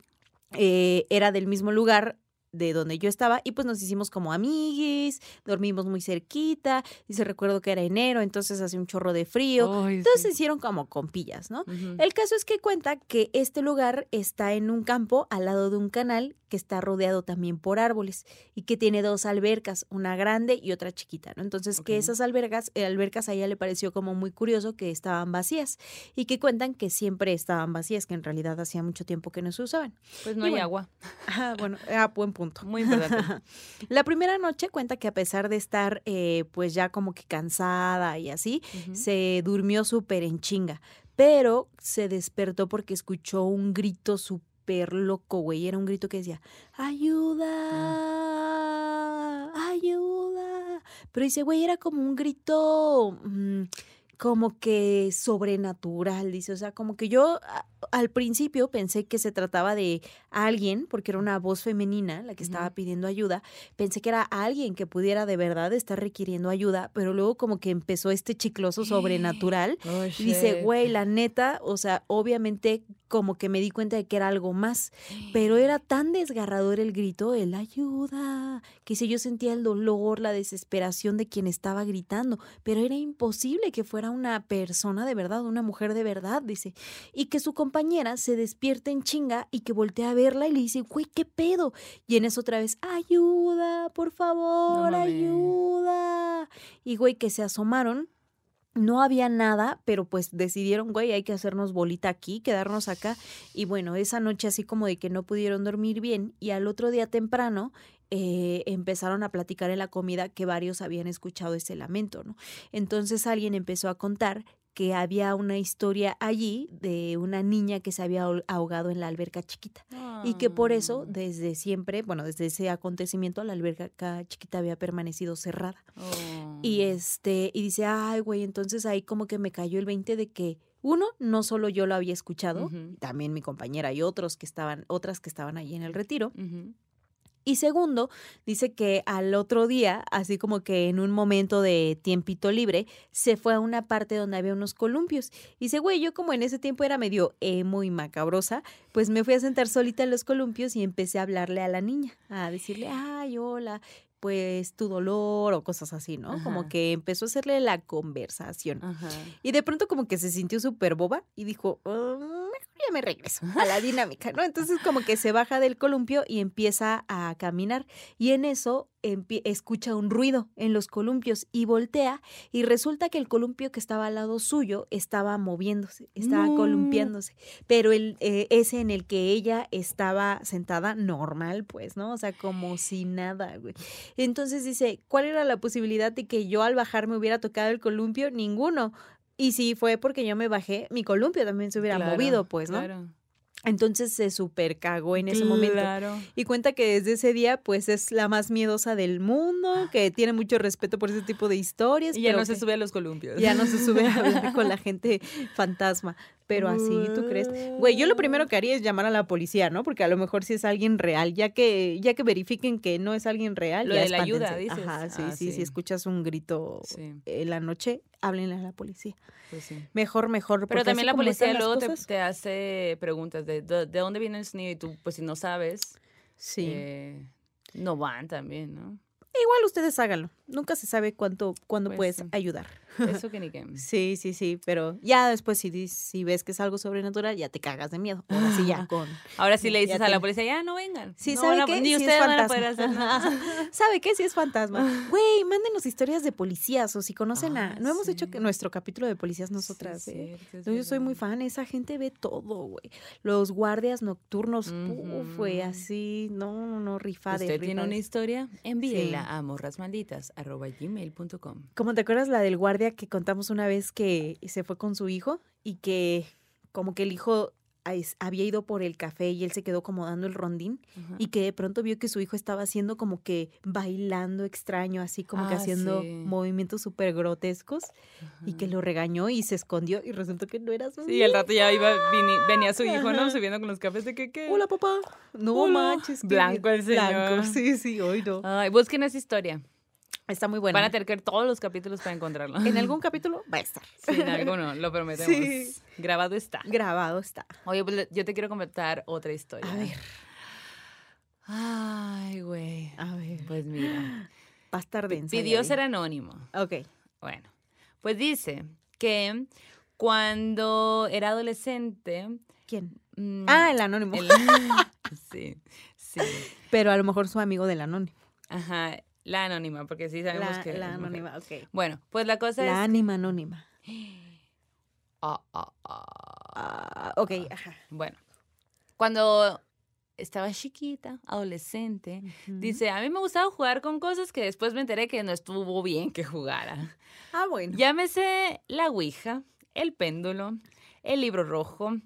eh, era del mismo lugar de donde yo estaba y pues nos hicimos como amiguis, dormimos muy cerquita, y se recuerdo que era enero, entonces hace un chorro de frío, entonces se hicieron como compillas, ¿no? El caso es que cuenta que este lugar está en un campo al lado de un canal que está rodeado también por árboles y que tiene dos albercas, una grande y otra chiquita, ¿no? Entonces que esas albercas, eh, albercas a ella le pareció como muy curioso que estaban vacías y que cuentan que siempre estaban vacías, que en realidad hacía mucho tiempo que no se usaban. Pues no hay agua. [laughs] Ah, bueno, a buen punto. Muy importante. [laughs] La primera noche cuenta que a pesar de estar eh, pues ya como que cansada y así, se durmió súper en chinga, pero se despertó porque escuchó un grito súper loco, güey. Era un grito que decía, ayuda, ayuda. Pero dice, güey, era como un grito... Mm, como que sobrenatural, dice, o sea, como que yo al principio pensé que se trataba de alguien, porque era una voz femenina la que estaba pidiendo ayuda, pensé que era alguien que pudiera de verdad estar requiriendo ayuda, pero luego como que empezó este chicloso [gasps] sobrenatural oh, y dice, güey, la neta, o sea, obviamente como que me di cuenta de que era algo más, pero era [gasps] tan desgarrador el grito, el ayuda, que si yo sentía el dolor, la desesperación de quien estaba gritando, pero era imposible que fuera una persona de verdad, una mujer de verdad, dice, y que su compañera se despierta en chinga y que voltea a verla y le dice, güey, ¿qué pedo? Y en eso otra vez, ayuda, por favor, ayuda. Y güey, que se asomaron no había nada, pero pues decidieron, güey, hay que hacernos bolita aquí, quedarnos acá. Y bueno, esa noche así como de que no pudieron dormir bien y al otro día temprano eh, empezaron a platicar en la comida que varios habían escuchado ese lamento, ¿no? Entonces alguien empezó a contar que había una historia allí de una niña que se había ahog- ahogado en la alberca chiquita y que por eso Ah. desde siempre, bueno, desde ese acontecimiento la alberca chiquita había permanecido cerrada. Oh. Y este, y dice, ay, güey, entonces ahí como que me cayó el 20 de que, uno, no solo yo lo había escuchado, también mi compañera y otros que estaban, otras que estaban ahí en el retiro. Ujú. Y segundo, dice que al otro día, así como que en un momento de tiempito libre, se fue a una parte donde había unos columpios. Y dice, güey, yo como en ese tiempo era medio emo y macabrosa, pues me fui a sentar solita en los columpios y empecé a hablarle a la niña, a decirle, ay, hola, pues tu dolor o cosas así, ¿no? Como que empezó a hacerle la conversación. Ajá. Y de pronto como que se sintió súper boba y dijo, "Ah, mejor ya me regreso a la dinámica, ¿no? Entonces como que se baja del columpio y empieza a caminar. Y en eso escucha un ruido en los columpios y voltea y resulta que el columpio que estaba al lado suyo estaba moviéndose, estaba No. columpiándose. Pero el, eh, ese en el que ella estaba sentada normal, pues, ¿no? O sea, como si nada, güey. Entonces dice, ¿cuál era la posibilidad de que yo al bajar me hubiera tocado el columpio? Ninguno. Y si fue porque yo me bajé, mi columpio también se hubiera Claro, movido, pues, ¿no? Claro. Entonces se super cagó en ese momento. Claro. Y cuenta que desde ese día, pues es la más miedosa del mundo, que tiene mucho respeto por ese tipo de historias. Y ya pero no se sube a los columpios. Ya no se sube a hablar [laughs] con la gente fantasma. Pero así, ¿tú crees? Güey, yo lo primero que haría es llamar a la policía, ¿no? Porque a lo mejor si es alguien real, ya que, ya que verifiquen que no es alguien real, Lo ya de la ayuda, dices. Ajá, sí, Ah, sí, sí. Si escuchas un grito Sí, en la noche, háblenle a la policía. pues sí. Mejor, mejor. Pero también la policía luego te, hace preguntas de, de, de dónde viene el sonido y tú, pues si no sabes, Sí. eh, no van también, ¿no? Igual ustedes háganlo. Nunca se sabe cuánto, cuándo Pues puedes sí. ayudar. Eso que ni que... [laughs] Sí, sí, sí, pero ya después si, si ves que es algo sobrenatural, ya te cagas de miedo. Ahora sí ya [laughs] con... Ahora sí le dices a la policía, ya no vengan. Sí, no ¿sabe van a- qué? Ni Sí ustedes van a poder hacer nada. [laughs] ¿Sabe qué? Sí es fantasma. Güey, mándenos historias de policías o si conocen a... Ah, No hemos hecho que nuestro capítulo de policías nosotras, ¿eh? No, yo soy muy fan, esa gente ve todo, güey. Los guardias nocturnos, güey, Ujú. así, no, no, no, rifade, ¿Usted tiene una historia? Envíela a morrasmalditas.gmail.com ¿Cómo te acuerdas la del guardia que contamos una vez que se fue con su hijo y que como que el hijo había ido por el café y él se quedó como dando el rondín y que de pronto vio que su hijo estaba haciendo como que bailando extraño, así como que Ah, haciendo sí. movimientos súper grotescos y que lo regañó y se escondió y resultó que no era su Sí, al rato ya iba, venía su hijo, ¿no? Subiendo con los cafés de que, ¿qué? Hola papá. No Hola. manches. Blanco el Blanco, señor. sí, sí, hoy no. Ay, busquen esa historia. Está muy bueno. Van a tener que ver todos los capítulos para encontrarlo. En algún capítulo va a estar. Sí, en alguno, lo prometemos. Sí. Grabado está. Grabado está. Oye, pues yo te quiero comentar otra historia. A ver. Ay, güey. A ver. Pues mira. Va a estar densa. Pidió vi. ser anónimo. Ok. Bueno, pues dice que cuando era adolescente. ¿Quién? mm, Ah, el anónimo. el- [laughs] sí, sí. Pero a lo mejor su amigo del anónimo. Ajá, la anónima, porque sí sabemos La, que. la anónima, ok. Bueno, pues la cosa La es. ánima anónima. [gasps] Ah, ah, ah. Ah, ok, ajá. Bueno, cuando estaba chiquita, adolescente, dice, a mí me gustaba jugar con cosas que después me enteré que no estuvo bien que jugara. Ah, bueno. Llámese la Ouija, el péndulo, el libro rojo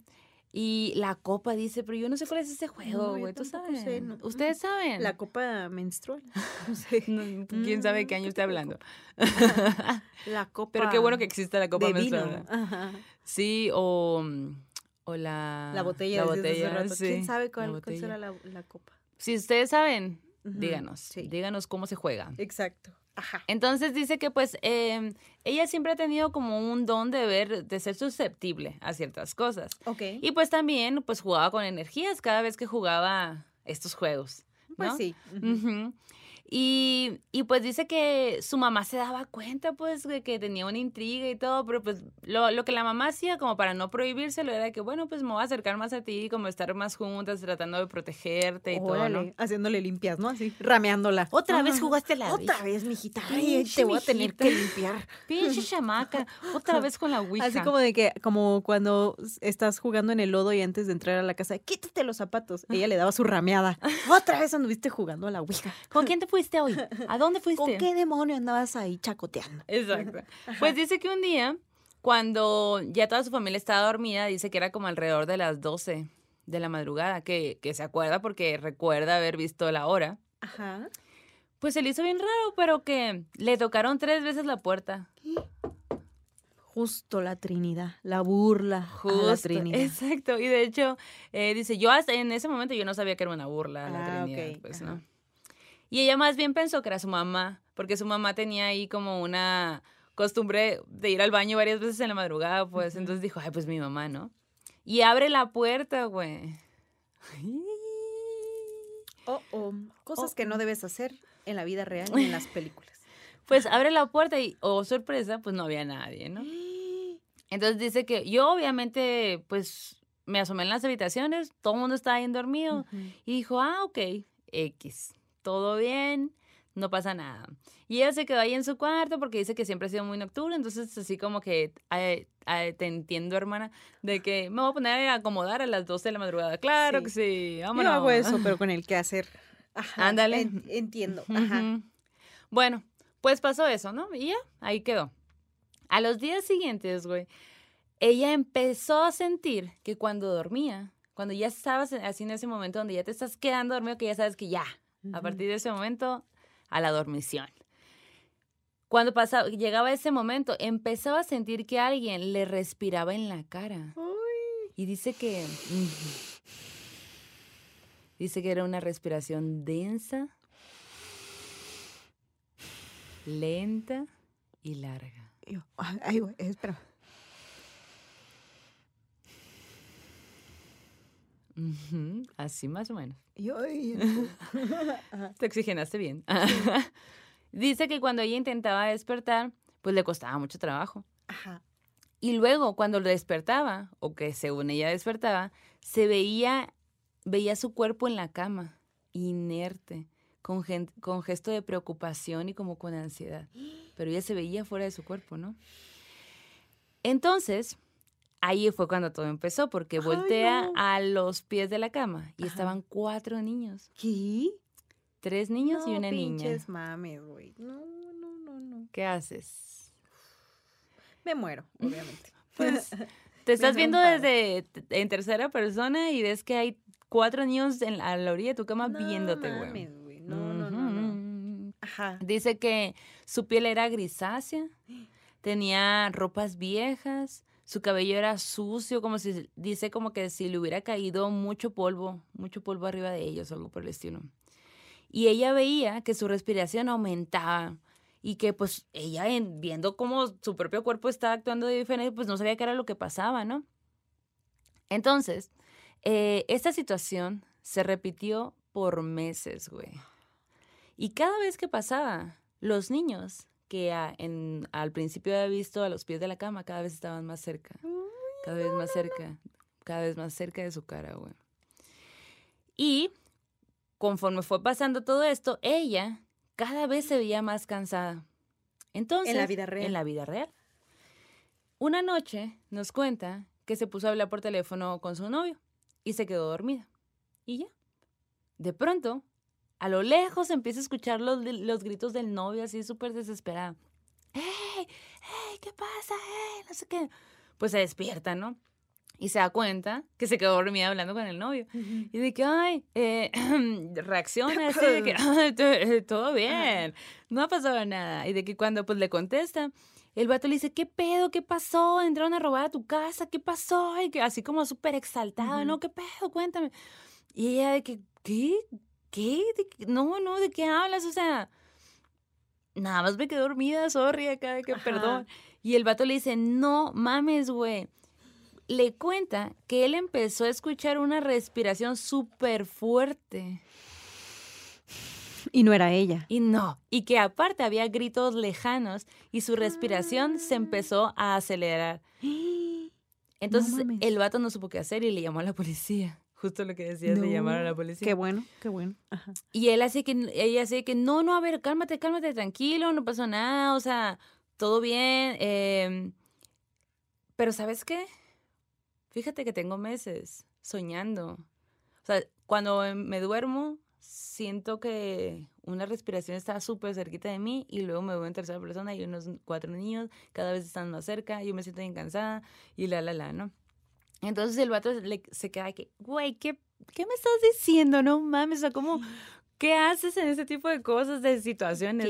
y la copa, dice, pero yo no sé cuál es ese juego, güey, tú sabes. sé, no. ¿Ustedes saben? La copa menstrual. [laughs] [laughs] No sé. No, ¿Quién sabe qué Mm, año ¿qué estoy tipo de hablando? [laughs] La copa. Pero qué bueno que existe la copa de vino. menstrual. Ajá. Sí, o, o la... La botella. La hace botella, rato. sí, ¿Quién sabe la cuál, será la, la copa? Si ustedes saben, díganos. sí. Díganos cómo se juega. Exacto. Ajá. Entonces dice que pues eh, ella siempre ha tenido como un don de ver, de ser susceptible a ciertas cosas. Ok. Y pues también pues jugaba con energías cada vez que jugaba estos juegos. pues ¿no? sí. ujú. Ujú. Y, y, pues dice que su mamá se daba cuenta pues de que tenía una intriga y todo, pero pues lo, lo que la mamá hacía como para no prohibírselo era que bueno pues me voy a acercar más a ti, como estar más juntas, tratando de protegerte y todo, ¿no? Haciéndole limpias, ¿no? Así, rameándola. Otra vez jugaste la Otra vez, mijita. Ay, te voy a tener que limpiar. Pinche chamaca, otra vez con la ouija. Así como de que, como cuando estás jugando en el lodo y antes de entrar a la casa, quítate los zapatos. Ella le daba su rameada. [laughs] Otra vez anduviste jugando a la ouija. ¿Con quién te fuiste hoy? ¿A dónde [laughs] fuiste? ¿Con qué demonio andabas ahí chacoteando? Exacto. [laughs] Pues dice que un día Cuando ya toda su familia estaba dormida, dice que era como alrededor de las 12 de la madrugada, que, que se acuerda porque recuerda haber visto la hora. Ajá. Pues se le hizo bien raro, pero que le tocaron tres veces la puerta. Justo la Trinidad, la burla a la Justo, Trinidad. Exacto. Y de hecho, eh, dice, yo hasta en ese momento yo no sabía que era una burla a la Ah, Trinidad, pues. ¿no? Y ella más bien pensó que era su mamá, porque su mamá tenía ahí como una costumbre de ir al baño varias veces en la madrugada, pues, entonces dijo, ay, pues mi mamá, ¿no? Y abre la puerta, güey. [laughs] Oh, oh, Cosas Oh, que no oh. debes hacer en la vida real ni en las películas. [laughs] Pues abre la puerta y, oh, sorpresa, pues no había nadie, ¿no? [gasps] Entonces dice que yo obviamente, pues, me asomé en las habitaciones, todo el mundo estaba bien dormido. Y dijo, ah, ok, X, todo bien, no pasa nada. Y ella se quedó ahí en su cuarto porque dice que siempre ha sido muy nocturna, entonces así como que, "Ay, ay, te entiendo, hermana, de que me voy a poner a acomodar a las 12 de la madrugada. Claro Sí. que sí, Yo vámonos. hago eso, pero con el que hacer. Ajá, Ándale. en- entiendo. Ajá. Bueno, pues pasó eso, ¿no? Y ya, ahí quedó. A los días siguientes, güey, ella empezó a sentir que cuando dormía, cuando ya estabas así en ese momento donde ya te estás quedando dormido, que ya sabes que ya, a partir de ese momento, a la dormición. Cuando pasaba, llegaba ese momento, empezaba a sentir que alguien le respiraba en la cara. Y dice que. Dice que era una respiración densa, lenta y larga. Ay, ay, Así más o menos. [laughs] Te oxigenaste bien. [laughs] Dice que cuando ella intentaba despertar, pues le costaba mucho trabajo. Ajá. Y luego, cuando despertaba, o que según ella despertaba, se veía, veía su cuerpo en la cama, inerte, con, gen- con gesto de preocupación y como con ansiedad. Pero ella se veía fuera de su cuerpo, ¿no? Entonces, ahí fue cuando todo empezó, porque Ay, voltea no. a los pies de la cama y Ajá. estaban cuatro niños, ¿Qué? tres niños y No, una niña. pinches mames, güey. No, no, no, no. ¿Qué haces? Me muero, [laughs] obviamente. Pues [laughs] te estás viendo desde en tercera persona y ves que hay cuatro niños en la, a la orilla de tu cama no viéndote, güey. mames, güey. No, no, no, no. Ajá. Dice que su piel era grisácea, tenía ropas viejas, su cabello era sucio, como si, dice como que si le hubiera caído mucho polvo, mucho polvo arriba de ellos, algo por el estilo. Y ella veía que su respiración aumentaba y que pues ella en- viendo cómo su propio cuerpo estaba actuando de diferente, pues no sabía qué era lo que pasaba, ¿no? Entonces, eh, esta situación se repitió por meses, güey. Y cada vez que pasaba, los niños que a- en- al principio había visto a los pies de la cama, cada vez estaban más cerca, cada vez más cerca, cada vez más cerca de su cara, güey. Y conforme fue pasando todo esto, ella cada vez se veía más cansada. Entonces, vida real. En la vida real. Una noche nos cuenta que se puso a hablar por teléfono con su novio y se quedó dormida. Y ya. De pronto, a lo lejos empieza a escuchar los, los gritos del novio así súper desesperado. ¡Ey! ¡Ey! ¿Qué pasa? ¡Ey! No sé qué. Pues se despierta, ¿no? Y se da cuenta que se quedó dormida hablando con el novio. Ujú. Y de que, ay, eh, [clears throat] reacciona así, de que, [laughs] "Ay, eh, todo bien, no ha pasado nada. Y de que cuando pues le contesta, el vato le dice, ¿qué pedo? ¿Qué pasó? Entraron a robar a tu casa, ¿qué pasó? Y que así como súper exaltada, Ujú. ¿no? ¿Qué pedo? Cuéntame. Y ella de que, ¿qué? ¿Qué? ¿De? No, no, ¿de qué hablas? O sea, nada más me quedé dormida, sorry, acá, que Ajá. perdón. Y el vato le dice, no mames, güey. Le cuenta que él empezó a escuchar una respiración súper fuerte. Y no era ella. Y no, y que aparte había gritos lejanos y su respiración se empezó a acelerar. [gasps] Entonces el vato no supo qué hacer y le llamó a la policía. Justo lo que decías de llamar a la No, policía. Qué bueno, qué bueno. Ajá. Y él así que, ella así que, no, no, a ver, cálmate, cálmate, tranquilo, no pasó nada, o sea, todo bien. em, pero ¿sabes qué? Fíjate que tengo meses soñando. O sea, cuando me duermo, siento que una respiración está súper cerquita de mí y luego me veo en tercera persona y unos cuatro niños cada vez están más cerca, yo me siento bien cansada y la, la, la, ¿no? Entonces el vato se queda que, güey, ¿qué, ¿qué me estás diciendo? No mames, o sea, ¿cómo, ¿qué haces en ese tipo de cosas, de situaciones?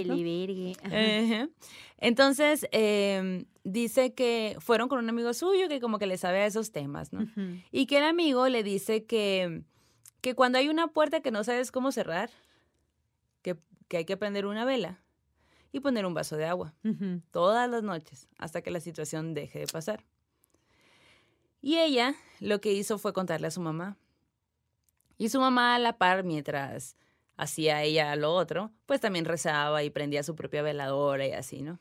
Que. Entonces, eh, dice que fueron con un amigo suyo que como que le sabe a esos temas, ¿no? Y que el amigo le dice que, que cuando hay una puerta que no sabes cómo cerrar, que, que hay que prender una vela y poner un vaso de agua todas las noches hasta que la situación deje de pasar. Y ella lo que hizo fue contarle a su mamá. Y su mamá a la par, mientras hacía ella lo otro, pues también rezaba y prendía su propia veladora y así, ¿no?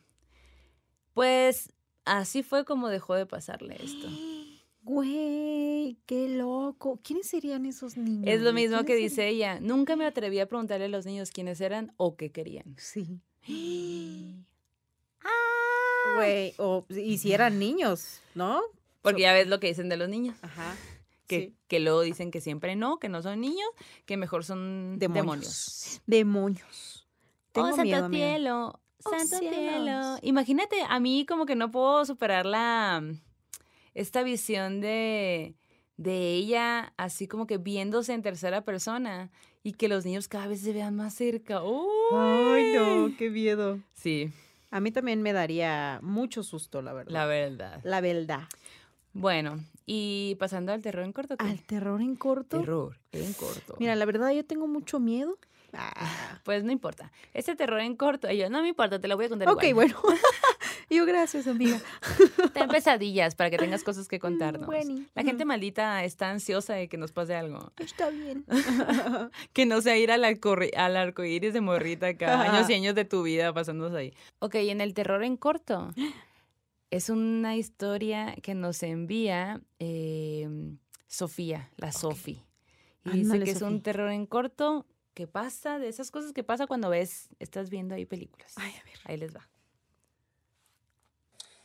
Pues así fue como dejó de pasarle esto. [gasps] Güey, qué loco. ¿Quiénes serían esos niños? Es lo mismo que ¿Quiénes dice ella. Nunca me atreví a preguntarle a los niños quiénes eran o qué querían. Sí. [gasps] Güey, o y si eran niños, ¿no? Porque ya ves lo que dicen de los niños. Ajá. Que, sí. que luego dicen que siempre no, que no son niños, que mejor son demonios. Demonios. Tengo oh, santo miedo, cielo, Oh, santo cielo. Imagínate, a mí como que no puedo superar la esta visión de de ella así como que viéndose en tercera persona y que los niños cada vez se vean más cerca. Ay, no, ¡Uy! qué miedo. Sí, A mí también me daría mucho susto, la verdad. la verdad. La verdad. Bueno, y pasando al terror en corto. ¿qué? Al terror en corto. terror en corto. Mira, la verdad yo tengo mucho miedo. Ah. Pues no importa. Este terror en corto, yo, no me importa, te lo voy a contar Ok, igual. bueno. [laughs] [laughs] yo gracias, amiga. Ten pesadillas para que tengas cosas que contarnos. Bueni. La gente maldita está ansiosa de que nos pase algo. Está bien. [laughs] Que no sea ir al, al arco iris de morrita cada años y años de tu vida pasándose ahí. Ok, en el terror en corto. [gasps] Es una historia que nos envía eh, Sofía, la Sofi. Y dice que es un terror en corto que pasa, de esas cosas que pasa cuando ves, estás viendo ahí películas. Ay, a ver. Ahí les va.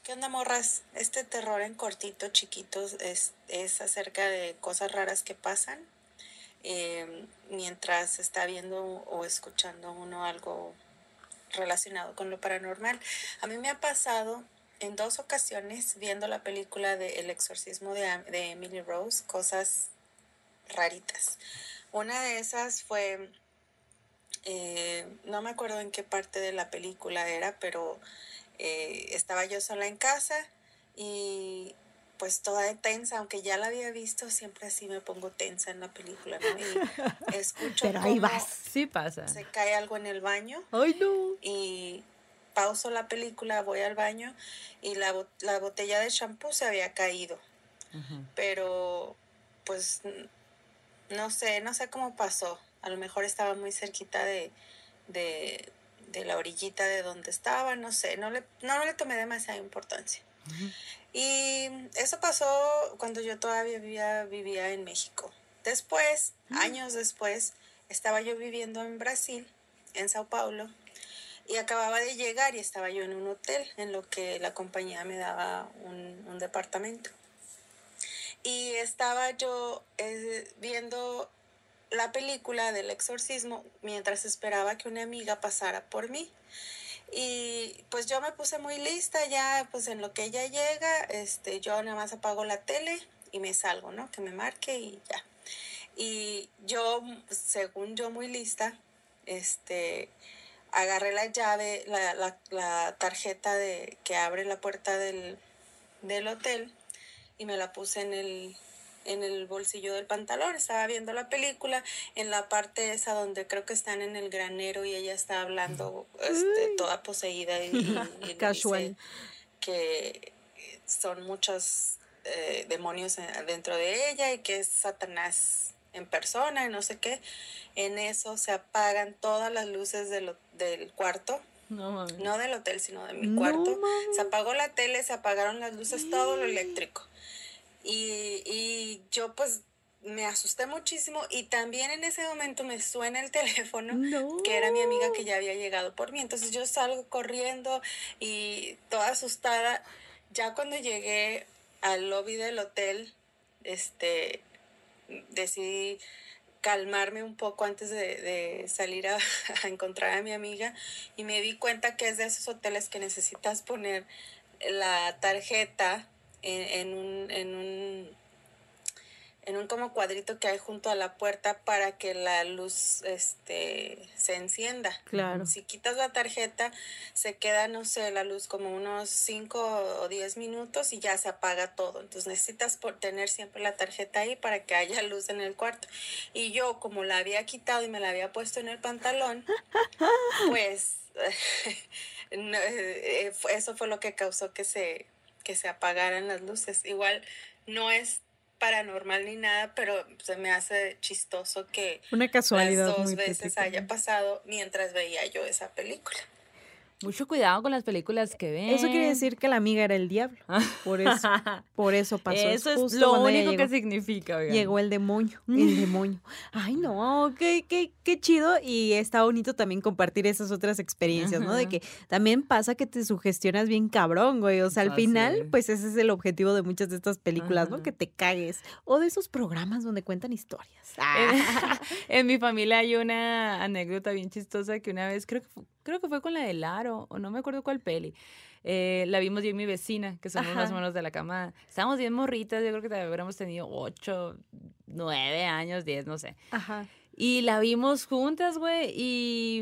¿Qué onda, morras? Este terror en cortito, chiquitos, es, es acerca de cosas raras que pasan eh, mientras está viendo o escuchando uno algo relacionado con lo paranormal. A mí me ha pasado en dos ocasiones viendo la película de El exorcismo de, de Emily Rose, cosas raritas. Una de esas fue, eh, no me acuerdo en qué parte de la película era, pero eh, estaba yo sola en casa y pues toda tensa, aunque ya la había visto, siempre así me pongo tensa en la película, ¿no? Y [laughs] escucho Pero ahí vas. Sí pasa. se cae algo en el baño Ay, no. y pauso la película, voy al baño y la, la botella de shampoo se había caído, pero pues no sé, no sé cómo pasó. A lo mejor estaba muy cerquita de, de, de la orillita de donde estaba, no sé, no le, no le tomé demasiada importancia. Y eso pasó cuando yo todavía vivía, vivía en México. Después, años después, estaba yo viviendo en Brasil, en Sao Paulo, y acababa de llegar y estaba yo en un hotel en lo que la compañía me daba un, un departamento. Y estaba yo eh, viendo la película del exorcismo mientras esperaba que una amiga pasara por mí. Y pues yo me puse muy lista ya, pues en lo que ella llega, este, yo nada más apago la tele y me salgo, ¿no? Que me marque y ya. Y yo, según yo muy lista, este, agarré la llave, la, la, la tarjeta de, que abre la puerta del, del hotel y me la puse en el, en el bolsillo del pantalón. Estaba viendo la película en la parte esa donde creo que están en el granero y ella está hablando este, toda poseída y, y- [laughs] y le Casual. dice que son muchos eh, demonios en- dentro de ella y que es Satanás en persona y no sé qué. En eso se apagan todas las luces del, ho- del cuarto, No no del hotel, sino de mi No cuarto. mames. Se apagó la tele, se apagaron las luces, todo lo eléctrico. Y, y yo pues me asusté muchísimo y también en ese momento me suena el [laughs] teléfono No. que era mi amiga que ya había llegado por mí. Entonces yo salgo corriendo y toda asustada. Ya cuando llegué al lobby del hotel, este, decidí calmarme un poco antes de, salir [laughs] a, encontrar a mi amiga y me di cuenta que es de esos hoteles que necesitas poner la tarjeta en, un, en un en un como cuadrito que hay junto a la puerta para que la luz este se encienda. Claro. Si quitas la tarjeta, se queda, no sé, la luz como unos 5 o 10 minutos y ya se apaga todo. Entonces necesitas por tener siempre la tarjeta ahí para que haya luz en el cuarto. Y yo, como la había quitado y me la había puesto en el pantalón, [laughs] pues [laughs] eh, eso fue lo que causó que se, que se apagaran las luces. Igual no es paranormal ni nada, pero se me hace chistoso que una casualidad las dos veces haya pasado mientras veía yo esa película. Mucho cuidado con las películas que ven. Eso quiere decir que la amiga era el diablo. [laughs] Por eso, por eso pasó. Eso es lo único que significa. Llegó el demonio, el demonio. Ay, no, qué, qué, qué chido. Y está bonito también compartir esas otras experiencias, ¿no? De que también pasa que te sugestionas bien cabrón, güey. O sea, al final, pues ese es el objetivo de muchas de estas películas, ¿no? Que te cagues. O de esos programas donde cuentan historias. Ah. [laughs] En, mi familia hay una anécdota bien chistosa que una vez, creo que creo que fue con la de Laro, o no me acuerdo cuál peli. Eh, la vimos yo y mi vecina, que somos más o menos de la cama. Estábamos bien morritas, yo creo que habríamos tenido ocho, nueve años, diez, no sé. Ajá. Y la vimos juntas, güey, y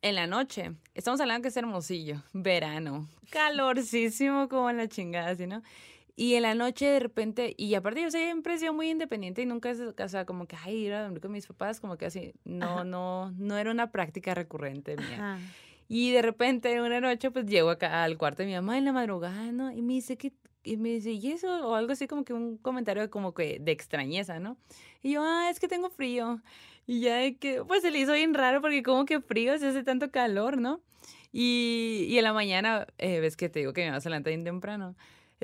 en la noche, estamos hablando que es hermosillo, verano, calorcísimo como en la chingada, así, ¿no? Y en la noche de repente, y aparte yo siempre he sido muy independiente y nunca, o sea, como que, ay, ir a dormir con mis papás, como que así, no, no, no era una práctica recurrente mía. Y de repente una noche pues llego acá al cuarto de mi mamá en la madrugada, ¿no? Y me dice que, y me dice, ¿y eso? O algo así como que un comentario como que de extrañeza, ¿no? Y yo, ah, es que tengo frío. Y ya de que, pues se le hizo bien raro porque como que frío, se hace tanto calor, ¿no? Y, y en la mañana, eh, ves que te digo que me vas a levantar bien temprano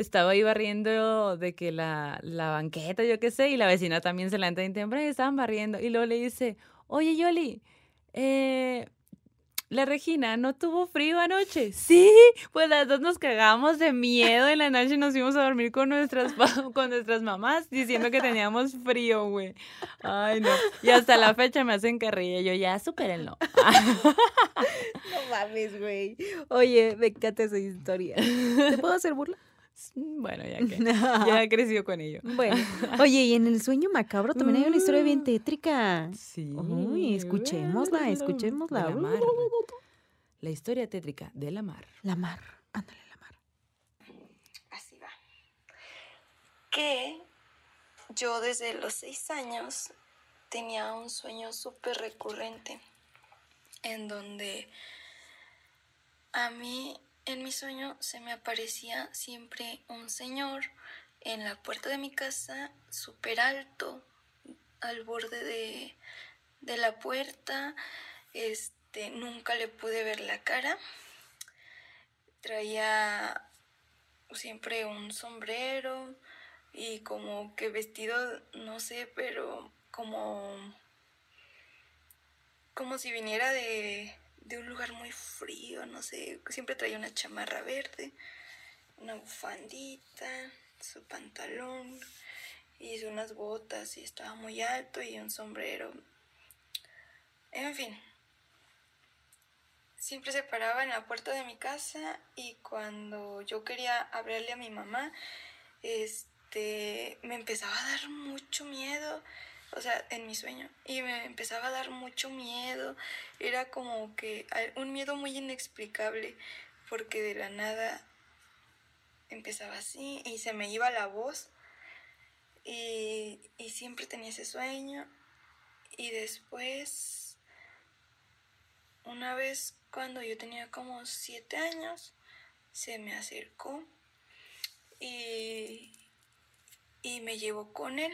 estaba ahí barriendo de que la, la banqueta, yo qué sé, y la vecina también se levanta en temprano y estaban barriendo. Y luego le dice, oye, Yoli, eh, la Regina no tuvo frío anoche. Sí, pues las dos nos cagamos de miedo en la noche y nos fuimos a dormir con nuestras, [laughs] con nuestras mamás diciendo que teníamos frío, güey. Ay, no. Y hasta la fecha me hacen carrilla. Yo, ya, supérenlo. [laughs] no mames, güey. Oye, me encanta esa historia. ¿Te puedo hacer burla? Bueno, ya que [laughs] ya he crecido con ello. Bueno, [laughs] oye, y en el sueño macabro también hay una historia bien mm. tétrica. Sí. Uy, escuchémosla, escuchémosla. La, mar. la historia tétrica de la mar. La mar, ándale, la mar. Así va. Que yo desde los seis años tenía un sueño súper recurrente en donde a mí en mi sueño se me aparecía siempre un señor en la puerta de mi casa, súper alto, al borde de, de, la puerta. Este, nunca le pude ver la cara. Traía siempre un sombrero y como que vestido, no sé, pero como como si viniera de de un lugar muy frío, no sé, siempre traía una chamarra verde, una bufandita, su pantalón y unas botas y estaba muy alto y un sombrero. En fin, siempre se paraba en la puerta de mi casa y cuando yo quería hablarle a mi mamá, este, me empezaba a dar mucho miedo o sea, en mi sueño. Y me empezaba a dar mucho miedo. Era como que un miedo muy inexplicable, porque de la nada empezaba así y se me iba la voz. Y, y siempre tenía ese sueño. Y después, una vez cuando yo tenía como siete años, se me acercó y, y me llevó con él.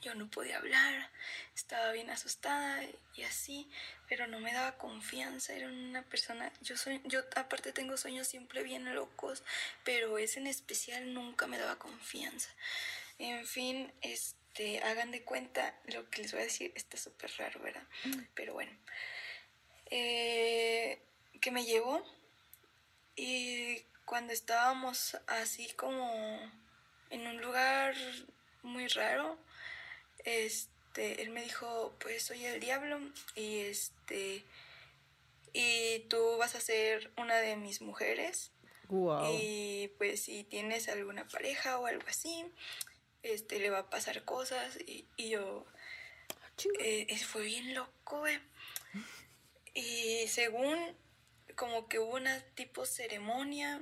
Yo no podía hablar, estaba bien asustada y así, pero no me daba confianza, era una persona, yo soy, yo aparte tengo sueños siempre bien locos, pero ese en especial nunca me daba confianza. En fin, este, hagan de cuenta, lo que les voy a decir está súper raro, ¿verdad? Mm. Pero bueno, eh, que me llevó y cuando estábamos así como en un lugar muy raro, este, él me dijo, pues soy el diablo y este, y tú vas a ser una de mis mujeres. Y pues si tienes alguna pareja o algo así, este, le va a pasar cosas y, yo, eh, fue bien loco, güey. Y según como que hubo una tipo ceremonia,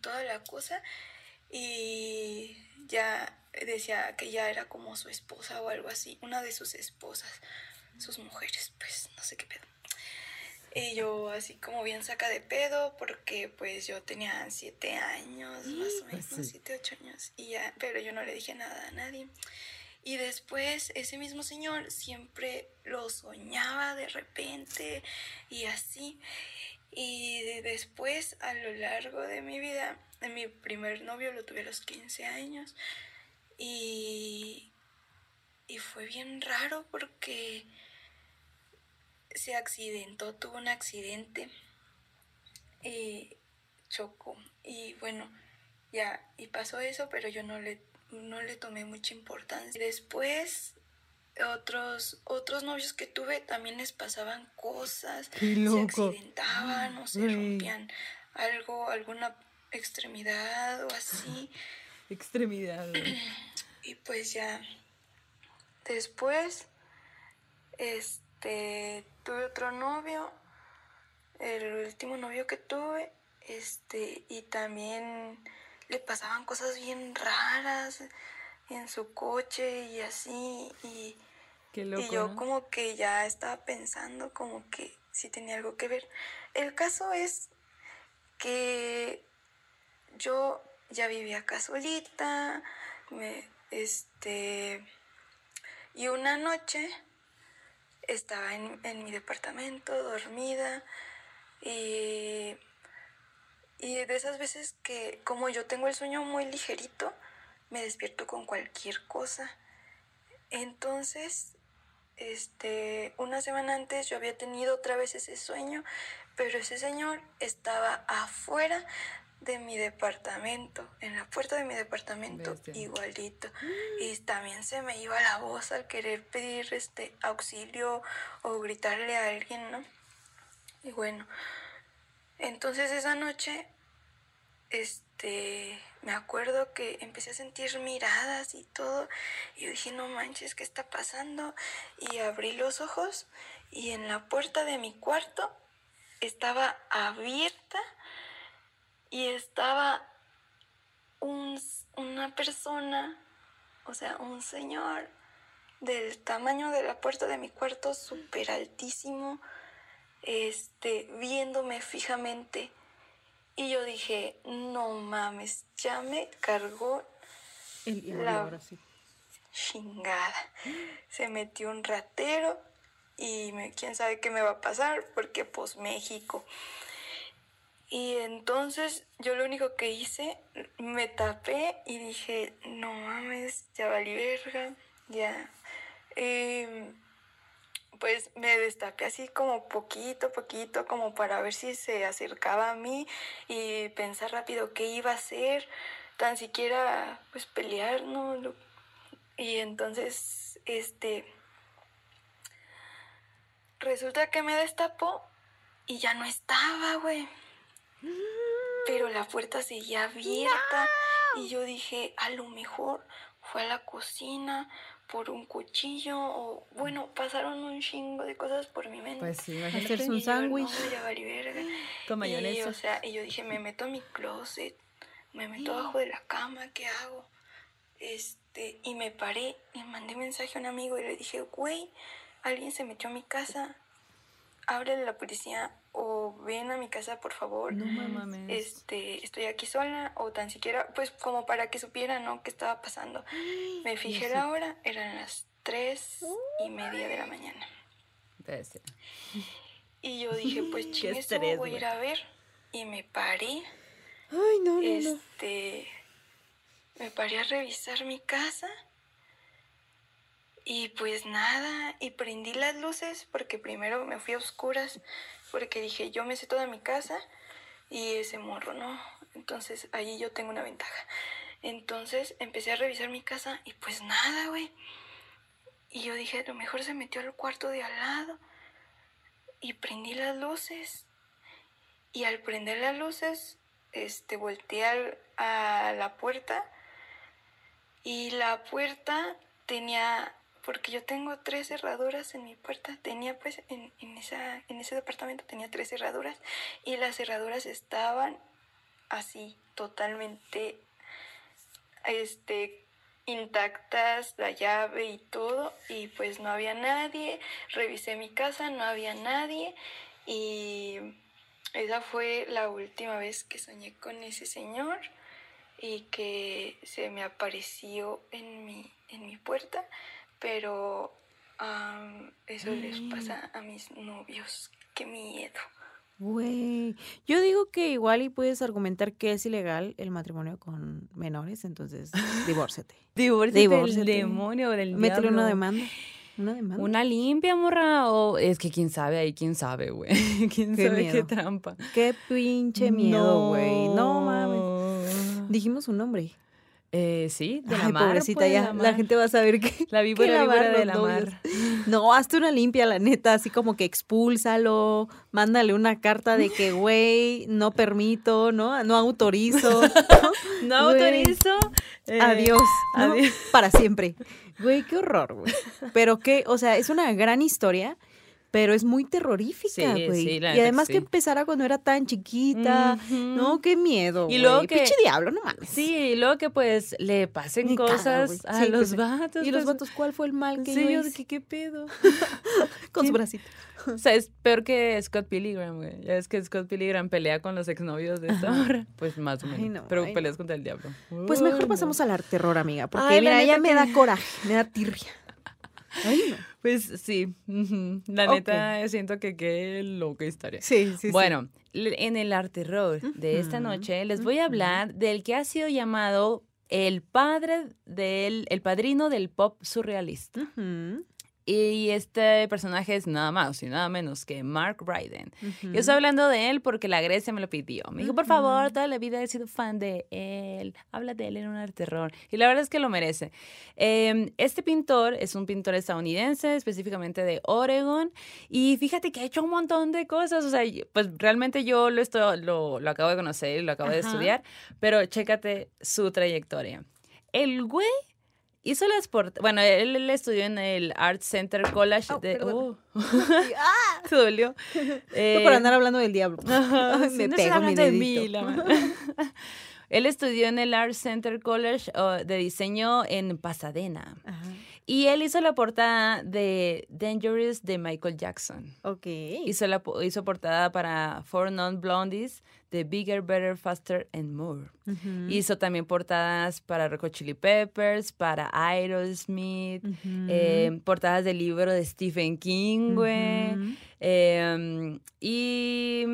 toda la cosa, y ya decía que ya era como su esposa o algo así, una de sus esposas, sus mujeres, pues no sé qué pedo. Y yo así como bien saca de pedo porque pues yo tenía siete años, más o menos, pues siete, ocho años, y ya, pero yo no le dije nada a nadie. Y después ese mismo señor siempre lo soñaba de repente y así. Y después a lo largo de mi vida, mi primer novio lo tuve a los 15 años y, y fue bien raro porque se accidentó, tuvo un accidente y chocó. Y bueno, ya, y pasó eso, pero yo no le, no le tomé mucha importancia. Y después, otros, otros novios que tuve también les pasaban cosas, se accidentaban o se rompían algo, alguna extremidad o así. Extremidad. Y pues ya, después, este, tuve otro novio, el último novio que tuve, este, y también le pasaban cosas bien raras en su coche y así, y, y yo como que ya estaba pensando como que sí tenía algo que ver. El caso es que yo ya vivía acá solita, este, y una noche estaba en, mi departamento dormida y, y de esas veces que como yo tengo el sueño muy ligerito, me despierto con cualquier cosa. Entonces, este, una semana antes yo había tenido otra vez ese sueño, pero ese señor estaba afuera de mi departamento, en la puerta de mi departamento, igualito. Y también se me iba la voz al querer pedir este auxilio o gritarle a alguien, ¿no? Y bueno, entonces esa noche, este, me acuerdo que empecé a sentir miradas y todo. Y yo dije, no manches, ¿qué está pasando? Y abrí los ojos y en la puerta de mi cuarto estaba abierta y estaba un, una persona, o sea, un señor del tamaño de la puerta de mi cuarto, súper altísimo, este, viéndome fijamente. Y yo dije, no mames, ya me cargó El, la chingada. Se metió un ratero y me, quién sabe qué me va a pasar porque pues México. Y entonces yo lo único que hice, me tapé y dije, no mames, ya valí verga, ya. Em, pues me destapé así como poquito, poquito, como para ver si se acercaba a mí y pensar rápido qué iba a hacer, tan siquiera pues pelear, ¿no? Y entonces, este, resulta que me destapó y ya no estaba, güey. Pero la puerta seguía abierta y yo dije, a lo mejor fue a la cocina por un cuchillo o bueno, pasaron un chingo de cosas por mi mente. Pues sí, hacerse un sándwich. [laughs] Con mayonesa. Y, o sea, y yo dije, me meto a mi closet, me meto abajo de la cama, ¿qué hago? Este, y me paré y mandé mensaje a un amigo y le dije, güey, alguien se metió a mi casa, háblale a la policía o ven a mi casa, por favor. No mames. Este, estoy aquí sola o tan siquiera, pues como para que supieran, ¿no? ¿Qué estaba pasando? [gasps] Me fijé la hora, eran las tres y media de la mañana. Y yo dije, pues [laughs] chingue voy a ir a ver. Y me paré. Ay, no, no, Este, me paré a revisar mi casa y pues nada, y prendí las luces porque primero me fui a oscuras porque dije, yo me sé toda mi casa y ese morro no. Entonces allí yo tengo una ventaja. Entonces empecé a revisar mi casa y pues nada, güey. Y yo dije, a lo mejor se metió al cuarto de al lado. Y prendí las luces. Y al prender las luces, este, volteé a la puerta. Y la puerta tenía, porque yo tengo tres cerraduras en mi puerta, tenía pues en, en esa, en ese departamento tenía tres cerraduras. Y las cerraduras estaban así, totalmente este intactas, la llave y todo, y pues no había nadie, revisé mi casa, no había nadie, y esa fue la última vez que soñé con ese señor y que se me apareció en mi, en mi puerta, pero am, eso les pasa a mis novios, qué miedo. Güey, yo digo que igual y puedes argumentar que es ilegal el matrimonio con menores, entonces divórciate. [laughs] Divórciate Divórciate. del demonio, del Métele una diablo. demanda. Una demanda. Una limpia, morra, o es que quién sabe ahí, quién sabe, güey. [laughs] quién Qué sabe qué trampa. Qué pinche miedo, güey. No mames. Dijimos un nombre. Eh, sí, de la Ay, mar, pobrecita, pues, ya. la gente va a saber que. [laughs] La que víbora, lavar víbora de la novios. mar. No, hazte una limpia, la neta, así como que expúlsalo, mándale una carta de que, güey, no permito, ¿no? No autorizo. [laughs] No autorizo. eh, Adiós. ¿no? adiós. Para siempre. Güey, qué horror, güey. [laughs] Pero que, o sea, es una gran historia, pero es muy terrorífica, Sí, güey. sí, la y además que que sí. empezara cuando era tan chiquita. No, qué miedo. Y luego que- Pinche diablo, no mames. Sí, y luego que pues le pasen cosas a Sí, los vatos. Y los pues, vatos, ¿cuál fue el mal que sí, yo hice? qué pedo. [laughs] Con su bracito. O sea, es peor que Scott Pilgrim, güey. Ya es que Scott Pilgrim pelea con los exnovios de esta morra. Pues más o Ay, menos. no, pero ay, peleas contra el diablo. Pues mejor no. pasamos al terror, amiga. Porque Ay, mira, ella neta me da coraje, me da tirria. Ay, no. Pues sí. La neta, siento que qué loca historia. Sí, sí, bueno, en el arte terror de esta noche les voy a hablar del que ha sido llamado el padre del, el padrino del pop surrealista. Y este personaje es nada más y nada menos que Mark Ryden. Yo estoy hablando de él porque la Grecia me lo pidió. Me dijo, por favor, toda la vida he sido fan de él. Habla de él en un arte terror. Y la verdad es que lo merece. Eh, este pintor es un pintor estadounidense, específicamente de Oregon. Y fíjate que ha hecho un montón de cosas. O sea, pues realmente yo lo, estoy, lo, lo acabo de conocer y lo acabo de estudiar. Pero chécate su trayectoria. El güey hizo las. Bueno, él, él estudió en el Art Center College Oh, de. Oh. [laughs] [laughs] Se dolió. Eh, por andar hablando del diablo. [laughs] Ajá, Ay, me no pego mi de mí. Él estudió en el Art Center College uh, de diseño en Pasadena. Ajá. Y él hizo la portada de Dangerous de Michael Jackson. Ok. Hizo, la, hizo portada para Four Non Blondies de Bigger, Better, Faster and More. Hizo también portadas para Hot Chili Peppers, para Aerosmith, eh, portadas del libro de Stephen King, güey. Eh, y.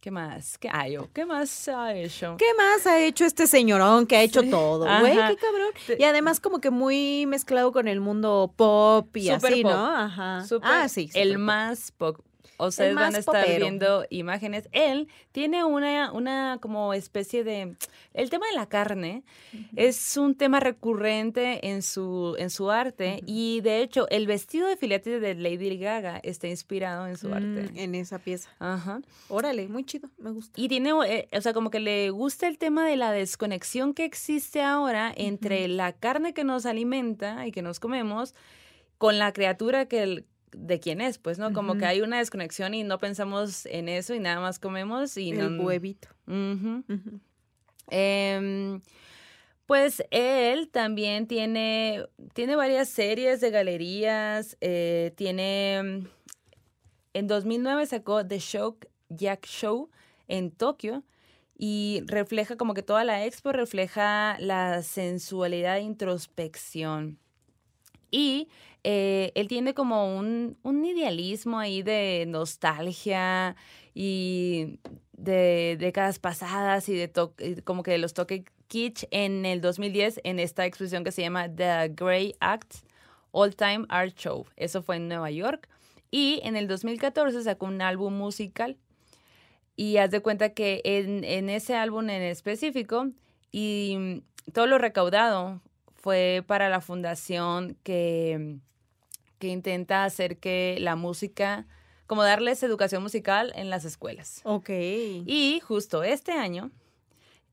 ¿Qué más? ¿Qué hay? ¿Qué más ha hecho? ¿Qué más ha hecho este señorón que ha hecho Sí. todo, güey? Qué cabrón. Y además como que muy mezclado con el mundo pop y Súper así, pop. ¿no? Ajá. Súper- ah, sí. El pop. más pop. Ustedes van más a estar popero. viendo imágenes. Él tiene una, una como especie de... El tema de la carne es un tema recurrente en su, en su arte y de hecho el vestido de filete de Lady Gaga está inspirado en su Mm, arte. en esa pieza. Ajá. Órale, muy chido, me gusta. Y tiene, eh, o sea, como que le gusta el tema de la desconexión que existe ahora entre la carne que nos alimenta y que nos comemos con la criatura que el- de quién es, pues, ¿no? Como que hay una desconexión y no pensamos en eso y nada más comemos y el no... huevito. Em, pues él también tiene, tiene varias series de galerías, eh, tiene, en 2009 sacó The Show Jack Show en Tokio y refleja como que toda la expo refleja la sensualidad e introspección. Y eh, él tiene como un, un idealismo ahí de nostalgia y de décadas pasadas y de como que los toque kitsch en el 2010 en esta exposición que se llama The Grey Act All Time Art Show. Eso fue en Nueva York. Y en el 2014 sacó un álbum musical. Y haz de cuenta que en, en ese álbum en específico y mm, todo lo recaudado fue para la fundación que, que intenta hacer que la música, como darles educación musical en las escuelas. Ok. Y justo este año,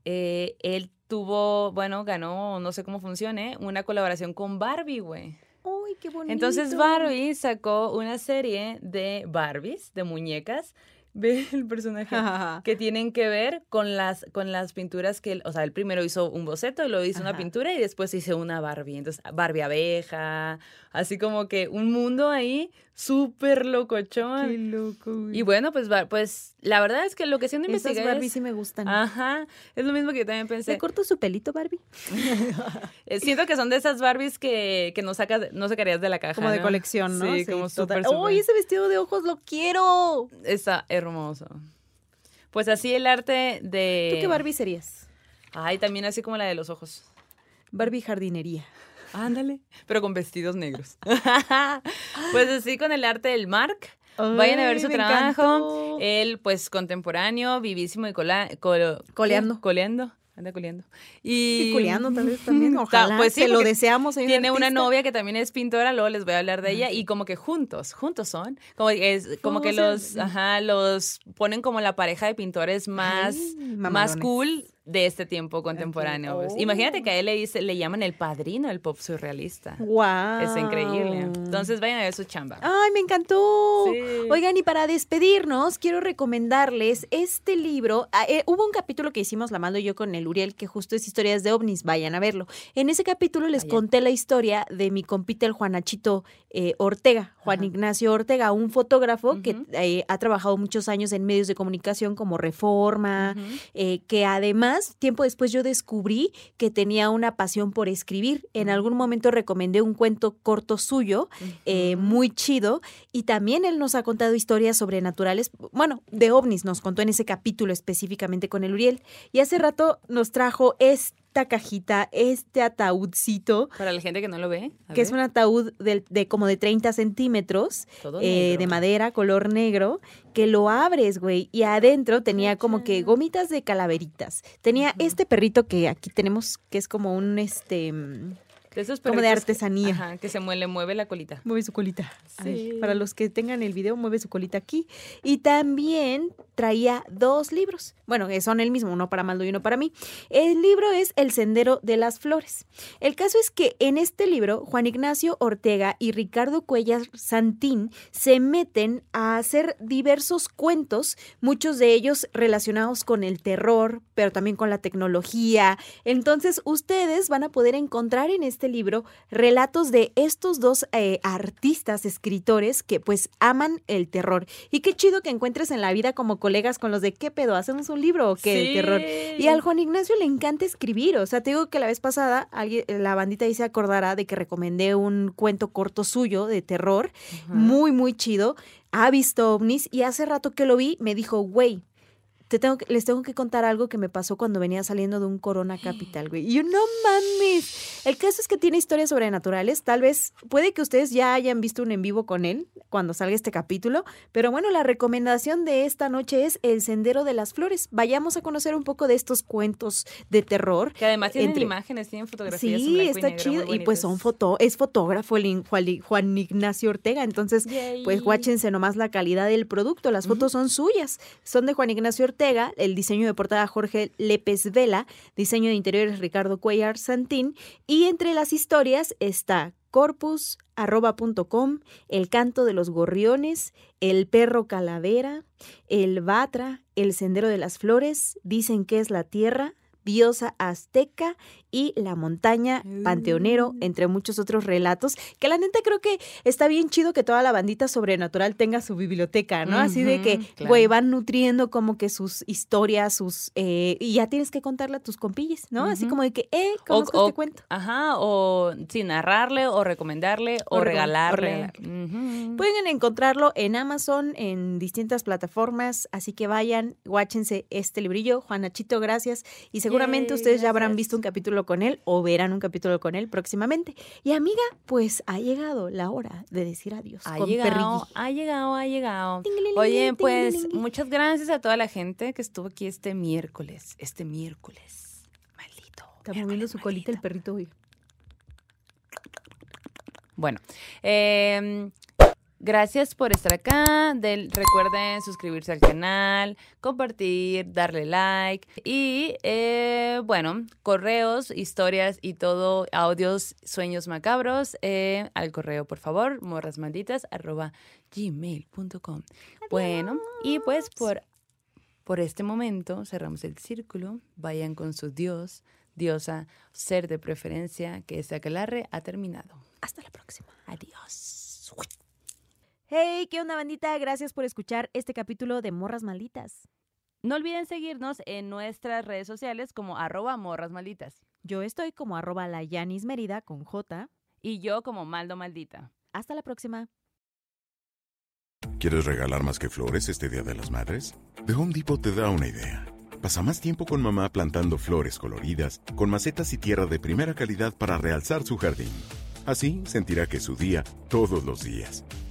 eh, él tuvo, bueno, ganó, no sé cómo funcione, una colaboración con Barbie, güey. Uy, qué bonito. Entonces Barbie sacó una serie de Barbies, de muñecas, ve el personaje, que tienen que ver con las, con las pinturas que, él- o sea, él primero hizo un boceto luego hizo una pintura y después hizo una Barbie. Entonces, Barbie abeja, así como que un mundo ahí súper locochón. Qué loco, güey. Y bueno, pues, pues la verdad es que lo que siendo Esas investigar Barbie es- sí me gustan. Ajá, es lo mismo que yo también pensé. ¿Le corto su pelito, Barbie? [laughs] Eh, Siento que son de esas Barbies que, que no sacas, no sacarías de la caja. Como de ¿no? colección, ¿no? Sí, como total. súper, súper. ¡Uy, ese vestido de ojos lo quiero! Está hermoso. Pues así el arte de... ¿Tú qué Barbie serías? Ay, también así como la de los ojos. Barbie jardinería. Ándale. Pero con vestidos negros. [laughs] pues así con el arte del Mark. Vayan a ver su trabajo. encantó. Él, pues, contemporáneo, vivísimo y cola, colo- Coleando. Coleando. Anda coleando. Y, Y culeando tal vez [laughs] también. Ojalá. pues sí, se lo deseamos. Tiene una novia que también es pintora, luego les voy a hablar de ella y como que juntos, juntos son, como es como que los, ajá, los ponen como la pareja de pintores más Ay, más cool de este tiempo contemporáneo. pues. Oh. Imagínate que a él le dice, le llaman el padrino del pop surrealista. ¡Wow! Es increíble. Entonces vayan a ver su chamba. ¡Ay, me encantó! Sí. Oigan, y para despedirnos, quiero recomendarles este libro. Ah, eh, hubo un capítulo que hicimos la mando yo con el Uriel, que justo es historias de ovnis. Vayan a verlo. En ese capítulo les conté la historia de mi compita, el Juanachito eh, Ortega, Juan Ajá. Ignacio Ortega, un fotógrafo que eh, ha trabajado muchos años en medios de comunicación como Reforma, eh, que además, tiempo después yo descubrí que tenía una pasión por escribir. En algún momento recomendé un cuento corto suyo, muy chido, y también él nos ha contado historias sobrenaturales, bueno, de ovnis nos contó en ese capítulo específicamente con el Uriel, y hace rato nos trajo esta cajita, este ataúdcito, Para la gente que no lo ve. a que es un ataúd de, como de 30 centímetros, todo eh, de madera, color negro, que lo abres, güey, y adentro tenía como que gomitas de calaveritas. Tenía este perrito que aquí tenemos, que es como un, este, mm, De esos como de artesanía. ajá, que se mueve, mueve la colita. Mueve su colita. Ay, Sí. para los que tengan el video, mueve su colita aquí. Y también traía dos libros. Bueno, que son el mismo, uno para Maldo y uno para mí. El libro es El Sendero de las Flores. El caso es que en este libro, Juan Ignacio Ortega y Ricardo Cuellar Santín se meten a hacer diversos cuentos, muchos de ellos relacionados con el terror, pero también con la tecnología. Entonces, ustedes van a poder encontrar en este libro relatos de estos dos eh, artistas, escritores que pues aman el terror. Y qué chido que encuentres en la vida como colegas con los de qué pedo, hacemos un libro o qué de Sí. terror. Y al Juan Ignacio le encanta escribir. O sea, te digo que la vez pasada alguien, la bandita ahí se acordará de que recomendé un cuento corto suyo de terror, muy, muy chido. Ha visto ovnis y hace rato que lo vi me dijo, güey, te tengo que- les tengo que contar algo que me pasó cuando venía saliendo de un Corona [gasps] Capital, güey. Y yo, no mames. El caso es que tiene historias sobrenaturales. Tal vez, puede que ustedes ya hayan visto un en vivo con él cuando salga este capítulo. Pero bueno, la recomendación de esta noche es El Sendero de las Flores. Vayamos a conocer un poco de estos cuentos de terror. Que además tienen entre- imágenes, tienen fotografías. en Sí, y está negro chido. Y pues son foto, es fotógrafo el Juan, Ignacio Ortega. Entonces, pues guáchense nomás la calidad del producto. Las fotos son suyas. Son de Juan Ignacio Ortega, el diseño de portada Jorge Lépez Vela, diseño de interiores Ricardo Cuellar Santín. Y entre las historias está corpus.com, el canto de los gorriones, el perro calavera, el batra, el sendero de las flores, dicen que es la tierra, diosa azteca y la montaña panteonero, Mm. entre muchos otros relatos, que la neta creo que está bien chido que toda la bandita sobrenatural tenga su biblioteca, ¿no? Así de que, claro. güey, van nutriendo como que sus historias, sus... eh, y ya tienes que contarle a tus compilles, ¿no? Así como de que, eh, O- conozco o- este cuento. Ajá, o sí, narrarle, o recomendarle, o, O o regalarle. regalarle. Pueden encontrarlo en Amazon, en distintas plataformas, así que vayan, guáchense este librillo. Juanachito, gracias. Y seguramente Yay, ustedes ya habrán visto un capítulo con él o verán un capítulo con él próximamente. Y amiga, pues ha llegado la hora de decir adiós Ha con llegado, Perrilli. ha llegado, ha llegado. Oye, pues muchas gracias a toda la gente que estuvo aquí este miércoles. Este miércoles. Maldito. Está moviendo su colita el perrito hoy. Bueno, eh, Gracias por estar acá. Del, recuerden suscribirse al canal, compartir, darle like. Y eh, bueno, correos, historias y todo, audios, sueños macabros, eh, al correo, por favor, morrasmalditas arroba gmail.com. Bueno, y pues por, por este momento cerramos el círculo. Vayan con su Dios, diosa, ser de preferencia, que este aquelarre ha terminado. Hasta la próxima. Adiós. Hey, ¿qué onda bandita? Gracias por escuchar este capítulo de Morras Malditas. No olviden seguirnos en nuestras redes sociales como arroba morras malditas. Yo estoy como arroba la Yanis Merida con J. Y yo como Maldo Maldita. Hasta la próxima. ¿Quieres regalar más que flores este Día de las Madres? The Home Depot te da una idea. Pasa más tiempo con mamá plantando flores coloridas, con macetas y tierra de primera calidad para realzar su jardín. Así sentirá que es su día todos los días.